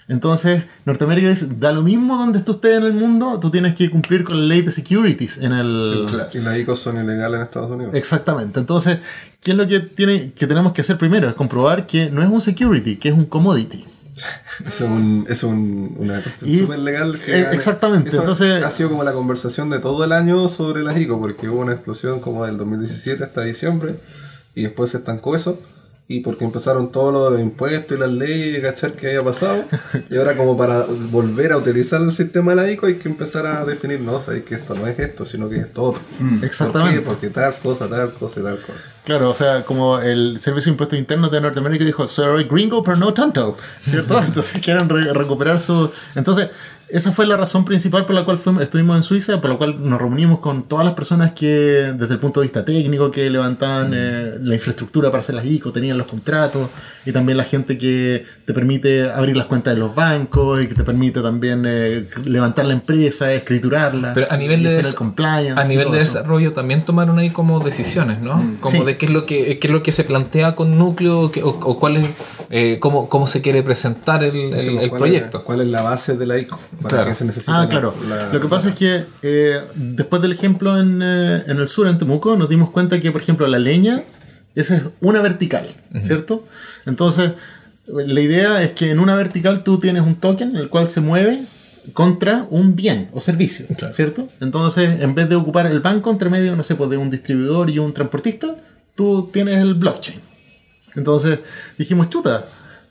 entonces Norteamérica dice, da lo mismo donde tú estés en el mundo, tú tienes que cumplir con la ley de securities en el... Y las ICOs son ilegales en Estados Unidos. Exactamente. Entonces, ¿qué es lo que, tiene, que tenemos que hacer primero? Es comprobar que no es un security, que es un commodity. Es, un, es un- una cuestión súper legal. eh, exactamente, Eso entonces- Ha sido como la conversación de todo el año sobre las ICO, porque hubo una explosión como del 2017 hasta diciembre, y después se estancó eso, y porque empezaron todos los impuestos y las leyes, cachar que había pasado, y ahora como para volver a utilizar el sistema de la ICO hay que empezar a definir, no, sabéis que esto no es esto, sino que es esto otro. Exactamente. Porque tal cosa, tal cosa y tal cosa. Claro, o sea, como el Servicio de Impuestos Internos de Norteamérica dijo, soy gringo, pero no tanto, ¿cierto? Entonces quieren re- recuperar su... Entonces, esa fue la razón principal por la cual fuimos, estuvimos en Suiza, por la cual nos reunimos con todas las personas que, desde el punto de vista técnico, que levantaban eh, la infraestructura para hacer las ICO, tenían los contratos, y también la gente que te permite abrir las cuentas de los bancos, y que te permite también eh, levantar la empresa, escriturarla, Pero a nivel y de hacer des- el compliance. A nivel de eso. desarrollo también tomaron ahí como decisiones, ¿no? Como Sí. de qué es lo que qué es lo que se plantea con núcleo qué- o, o cuál es, eh, cómo, cómo se quiere presentar el, el- Decimos, el ¿cuál proyecto. Es, ¿Cuál es la base de la ICO? ¿Para Claro. qué se necesita? Ah, la- claro. la- Lo que pasa es que eh, después del ejemplo en, eh, en el sur, en Temuco, nos dimos cuenta que, por ejemplo, la leña, esa es una vertical, ¿cierto? Entonces, la idea es que en una vertical tú tienes un token el cual se mueve contra un bien o servicio, Claro. ¿cierto? Entonces, en vez de ocupar el banco entre medio, no sé, pues de un distribuidor y un transportista, tú tienes el blockchain. Entonces dijimos, chuta,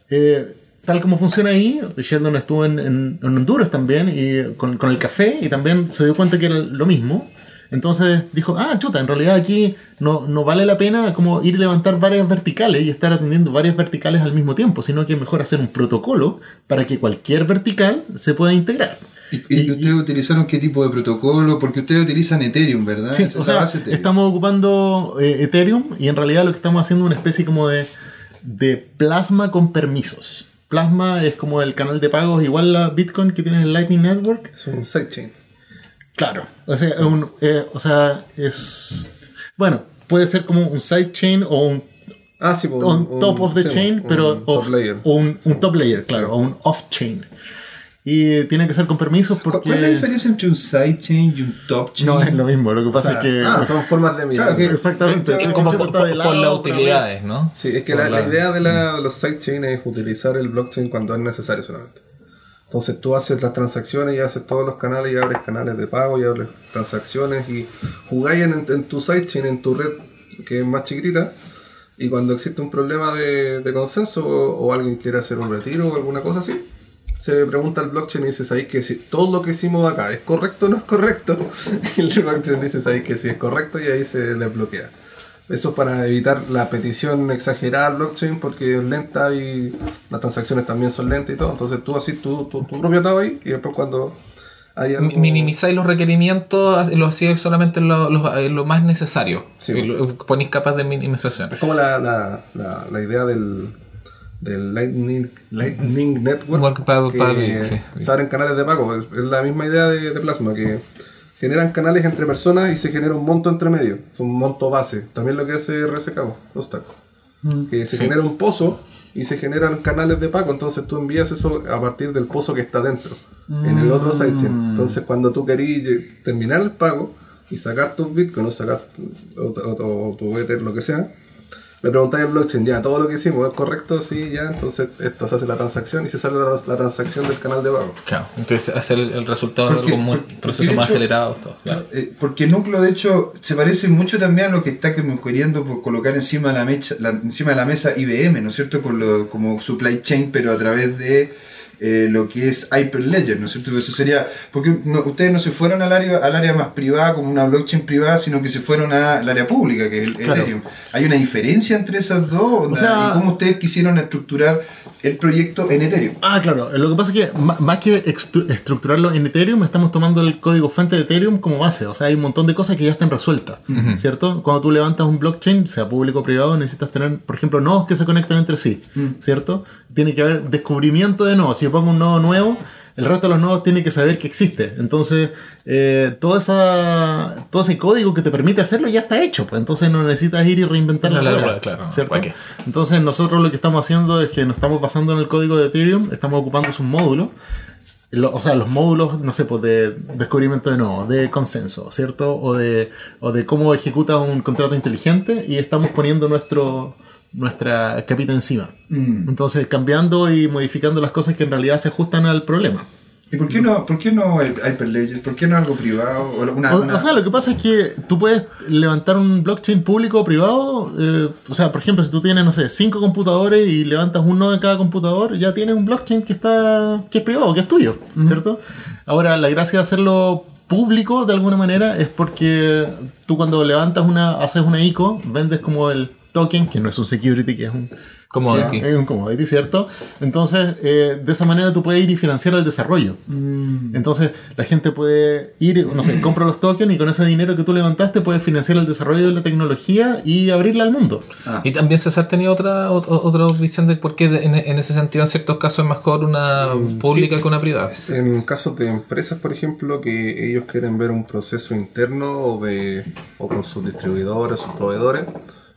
eh, tal como funciona ahí, Sheldon estuvo en, en- en Honduras también y con, con el café y también se dio cuenta que era lo mismo. Entonces dijo, ah, chuta, en realidad aquí no, no vale la pena como ir y levantar varias verticales y estar atendiendo varias verticales al mismo tiempo, sino que es mejor hacer un protocolo para que cualquier vertical se pueda integrar. ¿Y, y ustedes utilizaron qué tipo de protocolo? Porque ustedes utilizan Ethereum, ¿verdad? Sí, o sea, Ethereum. estamos ocupando eh, Ethereum y en realidad lo que estamos haciendo es una especie como de, de plasma con permisos. Plasma es como el canal de pagos igual a Bitcoin que tiene el Lightning Network. Es un sidechain. Claro. O sea, es un- eh, o sea, es... Bueno, puede ser como un sidechain o un Ah, sí, pues, on un- top of the sí, chain, un pero top off- layer. o un, un top layer, claro, o un off chain. Y tiene que ser con permisos ¿Cuál porque cuál es la diferencia entre un sidechain y un top chain? no es lo mismo. Lo que pasa sea, es que Ah, son formas de mirar. Claro que- exactamente. Es Como por, por- lado, por las utilidades, ¿no? Sí, es que la la- idea de, la- de los sidechains es utilizar el blockchain cuando es necesario solamente. Entonces tú haces las transacciones y haces todos los canales y abres canales de pago y abres transacciones y jugáis en, en tu sidechain, en tu red que es más chiquitita. Y cuando existe un problema de, de consenso o, o alguien quiere hacer un retiro o alguna cosa así, se pregunta al blockchain y dice, ¿sabéis que si todo lo que hicimos acá es correcto o no es correcto? Y el blockchain dice, ¿sabéis que sí es correcto? Y ahí se desbloquea. Eso es para evitar la petición exagerada al blockchain porque es lenta y las transacciones también son lentas y todo. Entonces tú así tu, tu, tu propio tab ahí y después cuando algo... Mi- Minimizáis los requerimientos, lo hacéis solamente lo, lo- eh, lo más necesario. Sí. Y lo- Ponéis capas de minimización. Es como la, la, la, la idea del, del Lightning, Lightning Network. Igual que para- que para- sí. se abren canales de pago. Es, es la misma idea de, de Plasma, que generan canales entre personas y se genera un monto entre medio. Es un monto base. También lo que hace RSK, los tacos. Que se Sí. genera un pozo y se generan canales de pago. Entonces tú envías eso a partir del pozo que está dentro, en el otro sidechain. Entonces cuando tú querís lle- terminar el pago y sacar tus bitcoins o sacar o, o- o tu Ether, lo que sea, le preguntáis al blockchain, ya, todo lo que hicimos es correcto, sí, ya, entonces esto se hace la transacción y se sale la, la transacción del canal de pago. Claro. Entonces hacer el, el resultado Porque- de algo muy, porque- proceso más hecho- acelerado. Todo, claro. Eh, porque Núcleo, de hecho, se parece mucho también a lo que está queriendo por colocar encima de la, mecha, la- encima de la mesa IBM, ¿no es cierto? Con lo, como supply chain, pero a través de eh, lo que es Hyperledger, ¿no es cierto? Eso sería, porque no- ustedes no se fueron al área, al área más privada, como una blockchain privada, sino que se fueron a- al área pública, que es el Claro. Ethereum. ¿Hay una diferencia entre esas dos? Onda, sea- ¿Y cómo ustedes quisieron estructurar el proyecto en Ethereum? Ah, claro. Lo que pasa es que más que estructurarlo en Ethereum, estamos tomando el código fuente de Ethereum como base. O sea, hay un montón de cosas que ya están resueltas, ¿cierto? Cuando tú levantas un blockchain, sea público o privado, necesitas tener, por ejemplo, nodos que se conecten entre sí, ¿cierto? Tiene que haber descubrimiento de nodos. Yo pongo un nodo nuevo, el resto de los nodos tiene que saber que existe. Entonces, eh, toda esa, todo ese código que te permite hacerlo ya está hecho. Pues. Entonces no necesitas ir y reinventar la La rueda, rueda, claro, ¿cierto? ¿para qué? Entonces nosotros lo que estamos haciendo es que nos estamos basando en el código de Ethereum, estamos ocupando sus módulos. Lo- o sea, los módulos, no sé, pues de descubrimiento de nodos, de consenso, ¿cierto? O de, o de cómo ejecutas un contrato inteligente y estamos poniendo nuestro, nuestra capita encima. Entonces, cambiando y modificando las cosas que en realidad se ajustan al problema. ¿Y por qué no, por qué no hay Hyperledger? ¿Por qué no algo privado? O, una, O, una- o sea, lo que pasa es que tú puedes levantar un blockchain público o privado. eh, o sea, por ejemplo, si tú tienes, no sé, cinco computadores y levantas un nodo en cada computador, ya tienes un blockchain que está que es privado, que es tuyo, ¿cierto? Ahora, la gracia de hacerlo público de alguna manera es porque tú cuando levantas una, haces una ICO, vendes como el token, que no es un security, que es un es un commodity, ¿cierto? Entonces, eh, de esa manera tú puedes ir y financiar el desarrollo. Entonces, la gente puede ir, no sé, compra los tokens y con ese dinero que tú levantaste puedes financiar el desarrollo de la tecnología y abrirla al mundo. Y también César tenía otra, ot- otra visión de por qué en, en ese sentido en ciertos casos es mejor una pública que una privada. En casos de empresas, por ejemplo, que ellos quieren ver un proceso interno o, de, o con sus distribuidores, sus proveedores,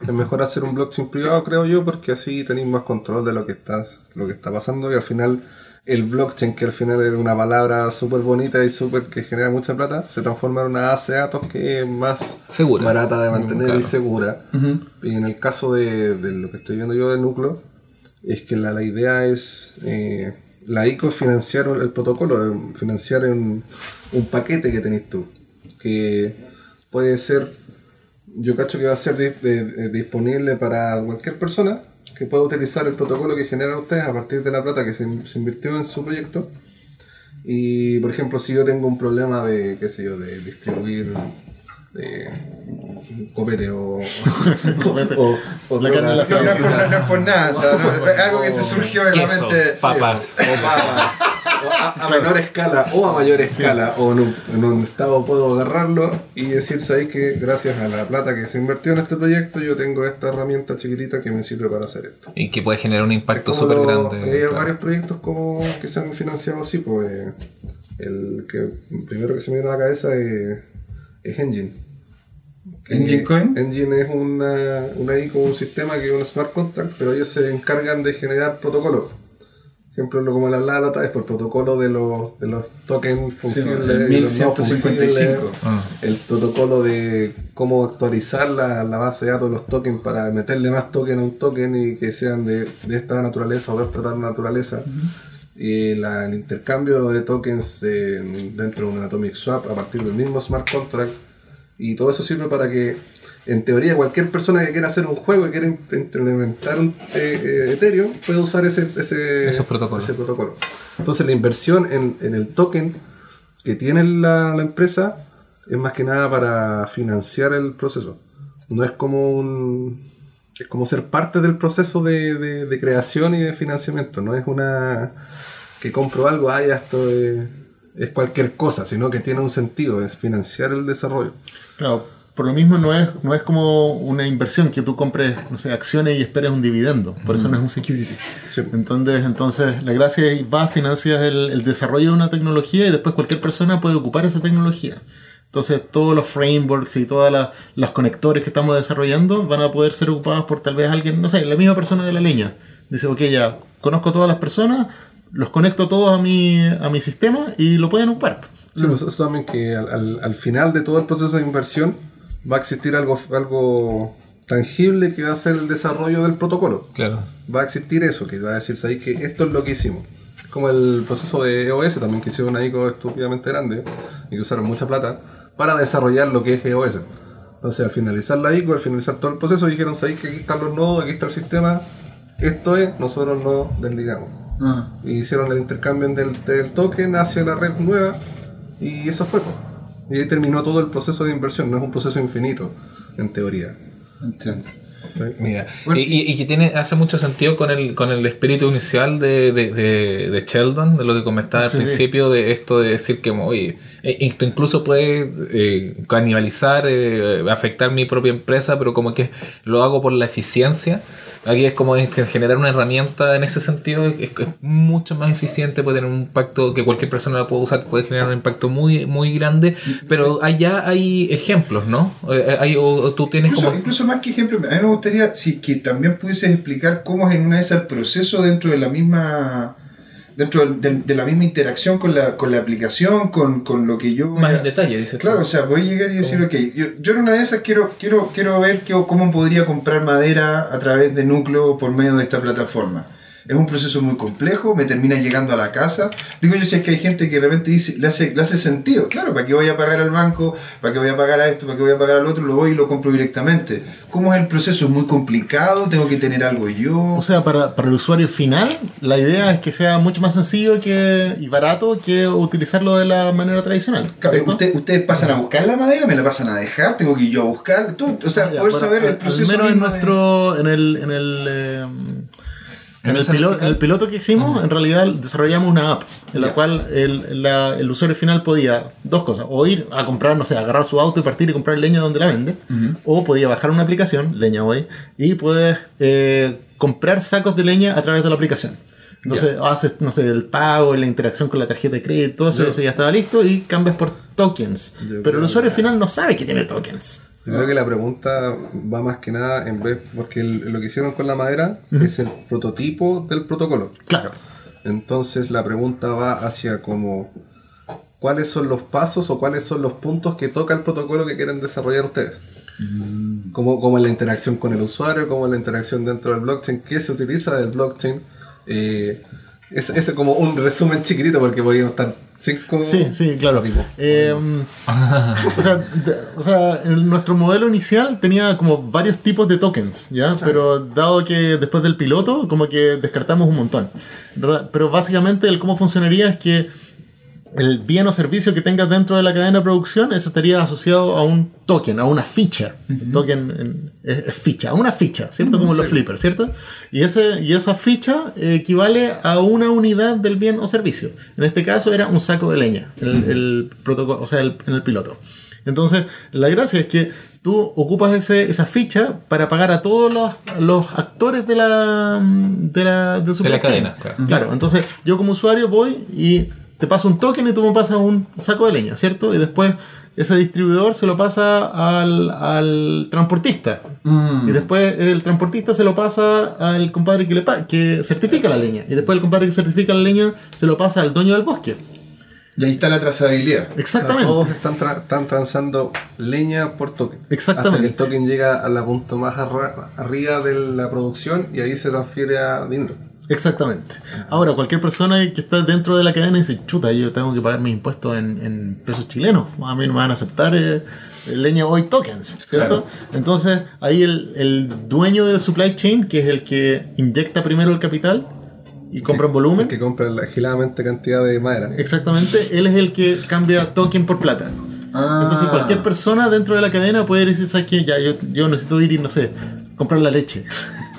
es mejor hacer un blockchain privado, creo yo, porque así tenéis más control de lo que, estás, lo que está pasando y al final el blockchain, que al final es una palabra súper bonita y súper que genera mucha plata, se transforma en una base de datos que es más Segura. barata de mantener Claro. y segura. Y en el caso de, de lo que estoy viendo yo de núcleo, es que la, la idea es eh, la ICO es financiar el, el protocolo, eh, financiar un, un paquete que tenéis tú, que puede ser, yo cacho que va a ser di- de- de- disponible para cualquier persona que pueda utilizar el protocolo que generan ustedes a partir de la plata que se, in- se invirtió en su proyecto. Y por ejemplo, si yo tengo un problema de, qué sé yo, de distribuir de copete o, Copete. o, o La carne de la No, es por, no es por nada, o sea, no, es algo que se surgió en la mente. papas. o papas, a, a menor escala o a mayor escala, o en un, en un estado puedo agarrarlo y decir, ¿sabéis que gracias a la plata que se invirtió en este proyecto, yo tengo esta herramienta chiquitita que me sirve para hacer esto? Y que puede generar un impacto súper grande. Hay claro. varios proyectos como que se han financiado así, pues eh, el que primero que se me viene a la cabeza es, es Engine. ¿Engine Coin? Engine es una, una ICO, un sistema que es un smart contract, pero ellos se encargan de generar protocolos. Por ejemplo, lo como la hablaba la otra vez, por protocolo de los, de los tokens fungibles. el y los no 1155. fungibles, El protocolo de cómo actualizar la, la base de datos de los tokens para meterle más token a un token y que sean de, de esta naturaleza o de esta otra naturaleza. Y la- el intercambio de tokens eh, dentro de un Atomic Swap a partir del mismo smart contract. Y todo eso sirve para que, en teoría, cualquier persona que quiera hacer un juego y quiera im- implementar un eh, eh, Ethereum puede usar ese, ese, Esos protocolos. ese protocolo. Entonces, la inversión en, en el token que tiene la, la empresa es más que nada para financiar el proceso. No es como un. Es como ser parte del proceso de, de- de creación y de financiamiento. No es una. que compro algo, ah, ya esto es, es cualquier cosa, sino que tiene un sentido, es financiar el desarrollo. Claro, por lo mismo no es, no es como una inversión que tú compres, no sé, acciones y esperes un dividendo. Por eso no es un security. Sí. Entonces, entonces la gracia es va, financias el, el desarrollo de una tecnología y después cualquier persona puede ocupar esa tecnología. Entonces, todos los frameworks y todos los conectores que estamos desarrollando van a poder ser ocupados por tal vez alguien, no sé, la misma persona de la leña. Dice, ok, ya conozco a todas las personas, los conecto todos a mi, a mi sistema y lo pueden ocupar. Sí, pues eso también que al, al- al final de todo el proceso de inversión va a existir algo, algo tangible que va a ser el desarrollo del protocolo. Claro. Va a existir eso, que va a decir, ¿sabéis que esto es lo que hicimos? Es como el proceso de EOS también, que hicieron una ICO estúpidamente grande y que usaron mucha plata para desarrollar lo que es EOS. Entonces, al finalizar la ICO, al finalizar todo el proceso, dijeron, ¿sabéis que aquí están los nodos, aquí está el sistema? Esto es, nosotros nos desligamos. Ah, Y hicieron el intercambio del, del token hacia la red nueva y eso fue. po. Y ahí terminó todo el proceso de inversión, no es un proceso infinito, en teoría. entiendo. Mira, y, y- y que tiene, hace mucho sentido con el, con el espíritu inicial de, de, de, de Sheldon, de lo que comentaba al Sí, sí. principio, de esto de decir que, oye, eh, esto incluso puede eh, canibalizar, eh, afectar mi propia empresa, pero como que lo hago por la eficiencia. Aquí es como generar una herramienta en ese sentido es, es mucho más eficiente, puede tener un impacto que cualquier persona la puede usar, puede generar un impacto muy, muy grande, pero allá hay ejemplos, ¿no? Eh, hay, o, tú tienes Incluso, como... incluso más que ejemplo, a mí me gustaría si que también pudieses explicar cómo es en una de esas el proceso dentro de la misma dentro del- del- de, la misma interacción con la, con la aplicación, con, con lo que yo Más a- en detalle, dices tú. Claro, o sea, voy a llegar y decir, ok, yo, yo en una de esas quiero, quiero, quiero ver que, cómo podría comprar madera a través de núcleo por medio de esta plataforma. Es un proceso muy complejo, me termina llegando a la casa. Digo yo, si es que hay gente que de repente dice, le hace, le hace sentido. Claro, ¿para qué voy a pagar al banco? ¿Para qué voy a pagar a esto? ¿Para qué voy a pagar al otro? Lo voy y lo compro directamente. ¿Cómo es el proceso? ¿Es muy complicado? ¿Tengo que tener algo yo? O sea, para, para el usuario final, la idea es que sea mucho más sencillo que, y barato que utilizarlo de la manera tradicional. Claro, usted- ustedes pasan a buscar la madera, me la pasan a dejar, tengo que ir yo a buscar. Tú, o sea, Ya, poder saber el proceso. Al menos en mismo de- nuestro. En el. En el, eh, en ¿En el, piloto que hicimos, en realidad desarrollamos una app en la cual el, la- el usuario final podía dos cosas: o ir a comprar, no sé, agarrar su auto y partir y comprar leña donde la vende, o podía bajar una aplicación, Leña Hoy, y puedes eh, comprar sacos de leña a través de la aplicación. Entonces haces, no sé, el pago, la interacción con la tarjeta de crédito, todo eso, eso ya estaba listo y cambias por tokens. Pero el usuario final no sabe que tiene tokens. Yo creo que la pregunta va más que nada en vez, porque el- lo que hicieron con la madera es el prototipo del protocolo. Claro. Entonces la pregunta va hacia como cuáles son los pasos o cuáles son los puntos que toca el protocolo que quieren desarrollar ustedes. Como, como en la interacción con el usuario, como en la interacción dentro del blockchain, qué se utiliza del blockchain. Eh, es, es como un resumen chiquitito porque podríamos estar cinco Sí, sí, claro. tipos. Eh, o, sea, o sea, en nuestro modelo inicial tenía como varios tipos de tokens, ¿ya? Pero dado que después del piloto, como que descartamos un montón. Pero básicamente el cómo funcionaría es que el bien o servicio que tengas dentro de la cadena de producción, eso estaría asociado a un token, a una ficha. Token en- es, es ficha, a una ficha, ¿cierto? Como los flippers, ¿cierto? Y, ese, y esa ficha eh, equivale a una unidad del bien o servicio. En este caso era un saco de leña, el, el protocolo, o sea, el- en el piloto. Entonces, la gracia es que tú ocupas ese, esa ficha para pagar a todos los, los actores de la, de la, del supply chain. cadena, claro. Claro, entonces yo como usuario voy y te paso un token y tú me pasas un saco de leña, ¿cierto? Y después ese distribuidor se lo pasa al, al transportista. Y después el transportista se lo pasa al compadre que, le pa- que certifica la leña. Y después el compadre que certifica la leña se lo pasa al dueño del bosque. Y ahí está la trazabilidad. O sea, Exactamente. todos están, tra- están transando leña por token. Exactamente. Hasta que el token llega a la punto más arriba de la producción y ahí se transfiere a dinero. Exactamente. Ahora, cualquier persona que está dentro de la cadena dice, chuta, yo tengo que pagar mis impuestos en, en pesos chilenos. A mí no me van a aceptar eh, leña hoy tokens, ¿cierto? Claro. Entonces, ahí el, el dueño del supply chain, que es el que inyecta primero el capital y compra en El volumen, que compra la cantidad de madera. exactamente, él es el que cambia token por plata. Ah. Entonces, cualquier persona dentro de la cadena puede decir, ¿sabes qué? Ya, yo, yo necesito ir y, no sé, comprar la leche.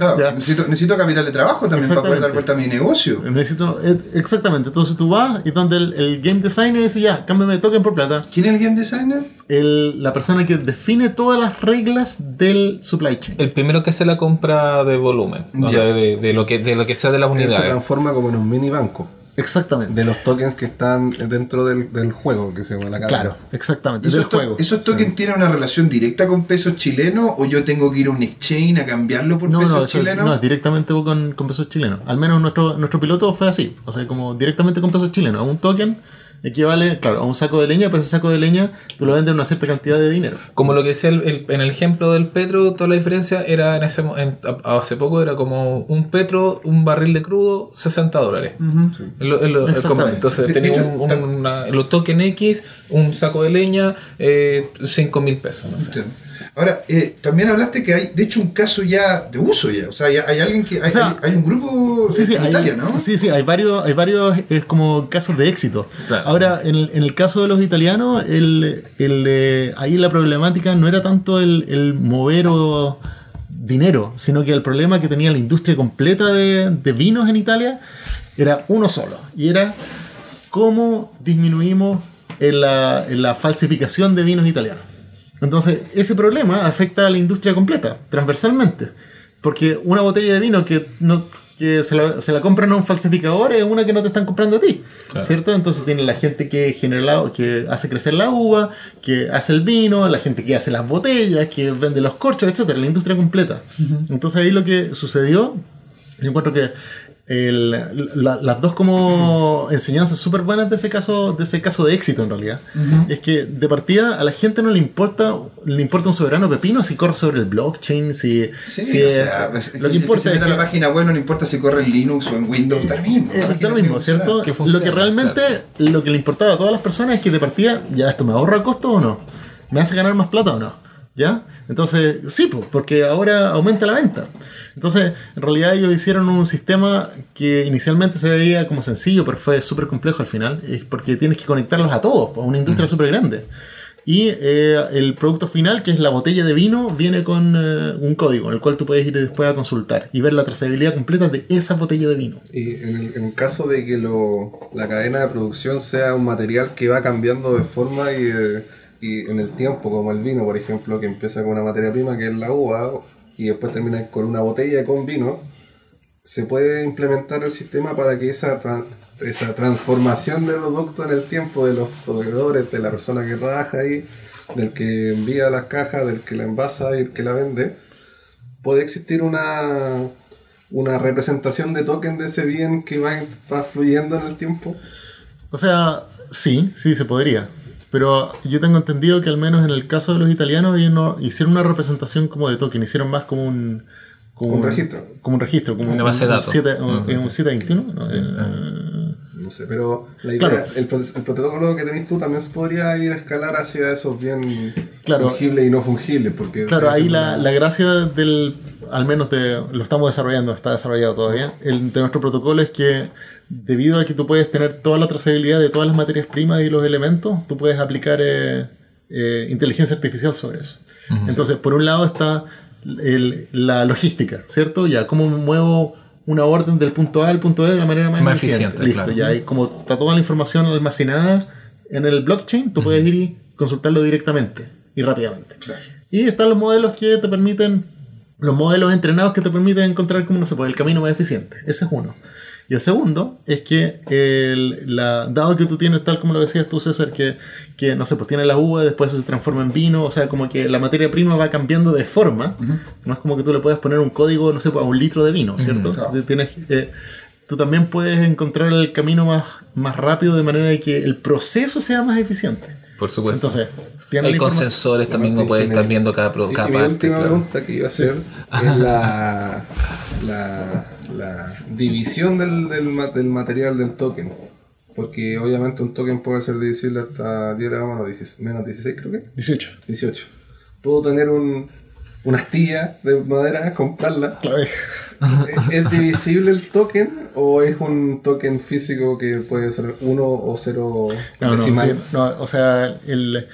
Claro, Ya. necesito, necesito capital de trabajo también para poder dar vuelta a mi negocio. Necesito, eh, exactamente, entonces tú vas y donde el, el game designer dice ya, cámbiame de token por plata. ¿Quién es el game designer? El, la persona que define todas las reglas del supply chain. El primero que hace la compra de volumen, o Ya. sea, de, de lo que, de lo que sea de las Él se unidades. transforma como en un mini banco Exactamente. de los tokens que están dentro del, del juego que se llama la cadena. Claro, exactamente, del ¿Esos, to- juego. ¿Esos tokens tienen una relación directa con pesos chilenos o yo tengo que ir a un exchange a cambiarlo por No, pesos no, eso- chilenos? no, es directamente con, con pesos chilenos. Al menos nuestro, nuestro piloto fue así. O sea, como directamente con pesos chilenos. A un token equivale, claro, a un saco de leña, pero ese saco de leña tú lo vendes una cierta cantidad de dinero. Como lo que decía el- el- en el ejemplo del petro, toda la diferencia era en ese mo- en- a- hace poco era como un petro, un barril de crudo, 60 dólares. Como- entonces tenía un, un- una- los token X, un saco de leña, eh, 5 mil pesos. No sé. Ahora, eh, también hablaste que hay, de hecho, un caso ya de uso ya. O sea, hay alguien que. Hay, O sea, hay- hay un grupo Sí, sí, en hay, Italia, ¿no? sí, sí, hay varios, hay varios es como casos de éxito. Claro. Ahora, en el, en el caso de los italianos, el, el, eh, ahí la problemática no era tanto el, el mover o dinero, sino que el problema que tenía la industria completa de, de vinos en Italia era uno solo, y era cómo disminuimos en la, en la falsificación de vinos italianos. Entonces, ese problema afecta a la industria completa, transversalmente. Porque una botella de vino que, no, que se, la, se la compran a un falsificador es una que no te están comprando a ti. ¿Cierto? Entonces tiene la gente que genera la- que hace crecer la uva, que hace el vino, la gente que hace las botellas, que vende los corchos, etcétera, la industria completa. Entonces ahí lo que sucedió, yo encuentro que el- la- las dos como enseñanzas súper buenas de ese caso de ese caso de éxito en realidad es que de partida a la gente no le importa le importa un soberano pepino si corre sobre el blockchain si, Sí, si o es- sea, es- lo el que importa se es que la página web, no le importa si corre en Linux o en Windows, da lo mismo. página lo mismo, que ¿cierto? Que funcione, lo que realmente, lo que le importaba a todas las personas es que de partida, ya esto me ahorra costo o no, me hace ganar más plata o no, ¿ya? Entonces, sí, pues, porque ahora aumenta la venta. Entonces, en realidad ellos hicieron un sistema que inicialmente se veía como sencillo, pero fue súper complejo al final, es porque tienes que conectarlos a todos, a una industria súper grande. Y eh, el producto final, que es la botella de vino, viene con eh, un código en el cual tú puedes ir después a consultar y ver la trazabilidad completa de esa botella de vino. Y en el, en caso de que lo, la cadena de producción sea un material que va cambiando de forma y, de- y en el tiempo, como el vino, por ejemplo, que empieza con una materia prima que es la uva y después termina con una botella con vino, se puede implementar el sistema para que esa, tra- esa transformación de producto en el tiempo de los proveedores, de la persona que trabaja ahí, del que envía las cajas, del que la envasa y el que la vende, puede existir una, una representación de token de ese bien que va fluyendo en el tiempo. O sea, sí, sí se podría. Pero yo tengo entendido que al menos en el caso de los italianos ellos no hicieron una representación como de token, hicieron más como un... Como Un registro. Como un registro, como Una un- base de datos. siete- un- un 721. ¿no? Eh, No sé, pero la idea, Claro. el, el protocolo que tenés tú también se podría ir a escalar hacia esos bien Claro. fungibles y no fungibles. Porque Claro, ahí la, una- la gracia del, al menos de, lo estamos desarrollando, está desarrollado todavía, el, de nuestro protocolo es que debido a que tú puedes tener toda la trazabilidad de todas las materias primas y los elementos, tú puedes aplicar eh, eh, inteligencia artificial sobre eso. Entonces, por un lado está el- la logística, ¿cierto? Ya, cómo muevo una orden del punto A al punto B de la manera más, Más eficiente. eficiente, Listo, claro. ya hay como está toda la información almacenada en el blockchain, tú puedes ir y consultarlo directamente y rápidamente. Y están los modelos que te permiten, los modelos entrenados que te permiten encontrar como no se puede el camino más eficiente. Ese es uno. Y el segundo es que, el, la, dado que tú tienes, tal como lo decías tú, César, que, que no sé, pues tiene la uva, después se transforma en vino, o sea, como que la materia prima va cambiando de forma. No es como que tú le puedas poner un código, no sé, pues, a un litro de vino, ¿cierto? Claro. Tienes, eh, tú también puedes encontrar el camino más, más rápido de manera de que el proceso sea más eficiente. Por supuesto. Entonces, Hay la consensores también que puede estar viendo cada, y parte. última claro. pregunta que iba a hacer es la, la, la división del, del, del material del token. Porque obviamente un token puede ser divisible hasta 10 a la mano 16 menos 16 creo que. 18. 18. Puedo tener un, una astilla de madera, comprarla. ¿Es- ¿Es divisible el token o es un token físico que puede ser 1 o 0 No, no, decimal? sí, no, o sea, el,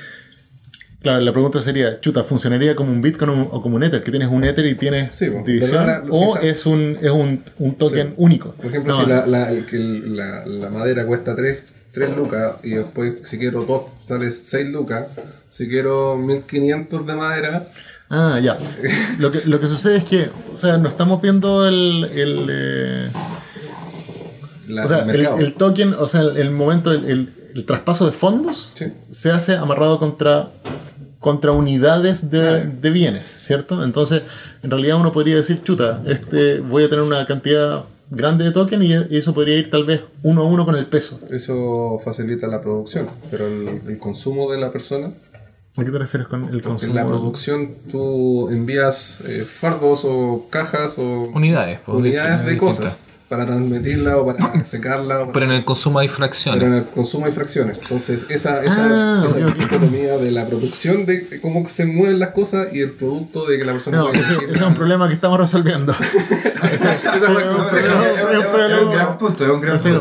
claro, la pregunta sería, chuta, ¿funcionaría como un Bitcoin o como un Ether? Que tienes un Ether y tienes Sí, bueno, división, o quizá- es un, es un, un token Sí. único. Por ejemplo, No, si la, el madera cuesta 3, lucas y después si quiero 2 sale 6 lucas, si quiero 1500 de madera, Ah, ya. Lo que, lo que sucede es que, o sea, no estamos viendo el, el, eh, o sea, el token, o sea, el, momento, el, el- el traspaso de fondos Sí. se hace amarrado contra, contra unidades de, de bienes, ¿cierto? Entonces, en realidad uno podría decir, chuta, este, voy a tener una cantidad grande de token y eso podría ir tal vez uno a uno con el peso. Eso facilita la producción, pero el, el consumo de la persona, ¿A qué te refieres con el en consumo? la producción tú envías eh, fardos o cajas o Unidades, pues, unidades de cosas para transmitirla o para secarla. o para- Pero en el consumo hay fracciones. Pero en el consumo hay fracciones. Entonces, esa, esa, Ah, esa ok, ok. dicotomía de la producción, de cómo se mueven las cosas y el producto de que la persona No, ese, es un problema que estamos resolviendo. Pero Sí,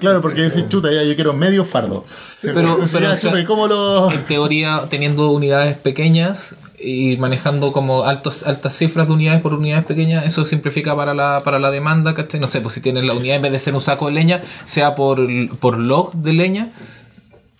Claro, porque decir, chuta, ya yo quiero medio fardo. pero, Entonces, pero, ya, o sea, chuta, ¿y cómo lo...? en teoría, teniendo unidades pequeñas, y manejando como altos, altas cifras de unidades por unidades pequeñas, eso simplifica para la, para la demanda, ¿cachai? No sé, pues si tienes la unidad en vez de ser un saco de leña, sea por, por log de leña.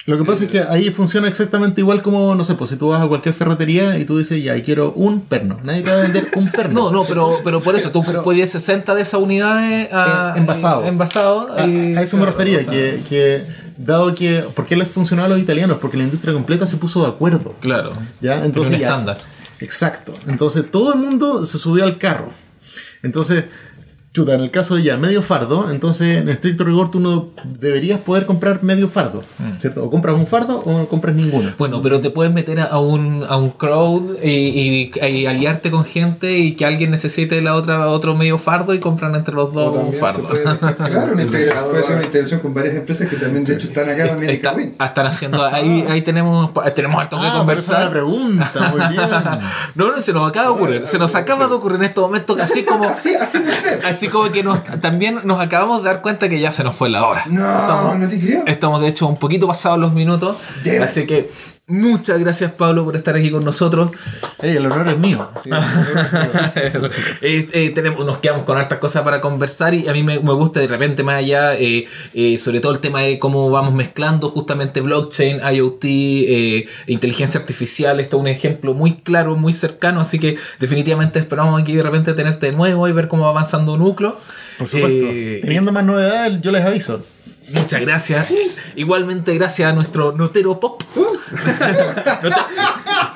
Lo que pasa es que ahí funciona exactamente igual como, no sé, pues si tú vas a cualquier ferretería y tú dices, ya, quiero un perno. Nadie te va a vender un perno. No, no, pero, pero por eso, tú puedes 60 de esas unidades a, Eh, envasado. envasado A, a eso me refería, que, que dado que, ¿por qué les funcionó a los italianos? Porque la industria completa se puso de acuerdo. Claro. ¿Ya? Entonces un ya- estándar. Exacto. Entonces todo el mundo se subió al carro. Entonces, chuta, en el caso de ya medio fardo, entonces en estricto rigor tú no deberías poder comprar medio fardo, Mm. ¿cierto? O compras un fardo o no compras ninguno. Bueno, pero te puedes meter a- un, a un crowd y, y- y aliarte con gente y que alguien necesite la otra otro medio fardo y compran entre los dos un fardo. puede- Claro, una integración, puede ser una integración con varias empresas que también de hecho están acá en América Está- Win. están haciendo ahí, ahí tenemos tenemos harto que Ah, pero esa es la conversar. pregunta, muy bien. No, no, se nos acaba de ocurrir, se nos acaba de ocurrir en este momento así como Así, así ser. Así como que nos también nos acabamos de dar cuenta que ya se nos fue la hora. No, Estamos- no te creo. Estamos de hecho un poquito pasados los minutos, así que muchas gracias Pablo por estar aquí con nosotros. El honor es mío. Eh, eh, tenemos, nos quedamos con hartas cosas para conversar y a mí me, me gusta de repente más allá, eh, sobre todo el tema de cómo vamos mezclando justamente blockchain, IoT, eh, inteligencia artificial. Esto es un ejemplo muy claro, muy cercano, así que definitivamente esperamos aquí de repente tenerte de nuevo y ver cómo va avanzando Núcleo. Por supuesto. Teniendo más novedades, yo les aviso. Muchas gracias. Igualmente gracias a nuestro Notero Pop. Note-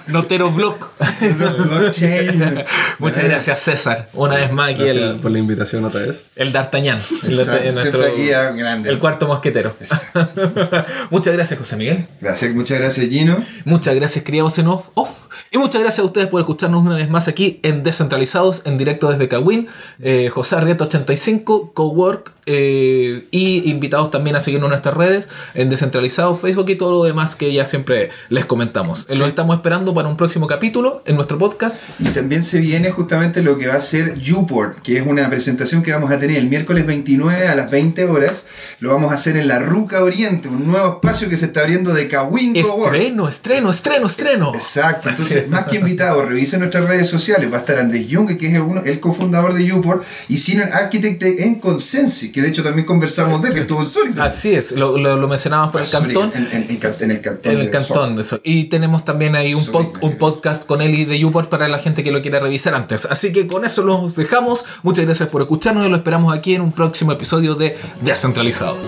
Notero Blog. Blockchain. Muchas gracias César. Una vez más aquí Gracias el, por la invitación otra vez. el D'Artagnan. El, Exacto, el- siempre aquí a grande. el cuarto mosquetero. muchas gracias José Miguel. Gracias, muchas gracias Gino. Muchas gracias criados en off, off. Y muchas gracias a ustedes por escucharnos una vez más aquí en Descentralizados, en directo desde Kawin. Eh, José Arrieta 85, Cowork. Eh, y invitados también a seguirnos en nuestras redes, en Descentralizados, Facebook y todo lo demás que ya siempre les comentamos. Eh, Los estamos esperando para un próximo capítulo en nuestro podcast. Y también se viene justamente lo que va a ser Uport, que es una presentación que vamos a tener el miércoles 29 a las 20 horas. Lo vamos a hacer en la Ruca Oriente, un nuevo espacio que se está abriendo de Kawin Cowork. Estreno, estreno, estreno, estreno. Exacto, entonces más que invitados, revisen nuestras redes sociales. Va a estar Andrés Young, que es el, cofundador de Uport, y Senior Architect en Consensi, que de hecho también conversamos de él, que estuvo en Zurich. Así es, lo, lo, lo mencionábamos por el Zurich, cantón. En, en- en can- en el cantón. En el de cantón de eso. Y tenemos también ahí un, pod- un creo. podcast con Eli de Uport para la gente que lo quiera revisar antes. Así que con eso los dejamos. Muchas gracias por escucharnos y lo esperamos aquí en un próximo episodio de Descentralizados.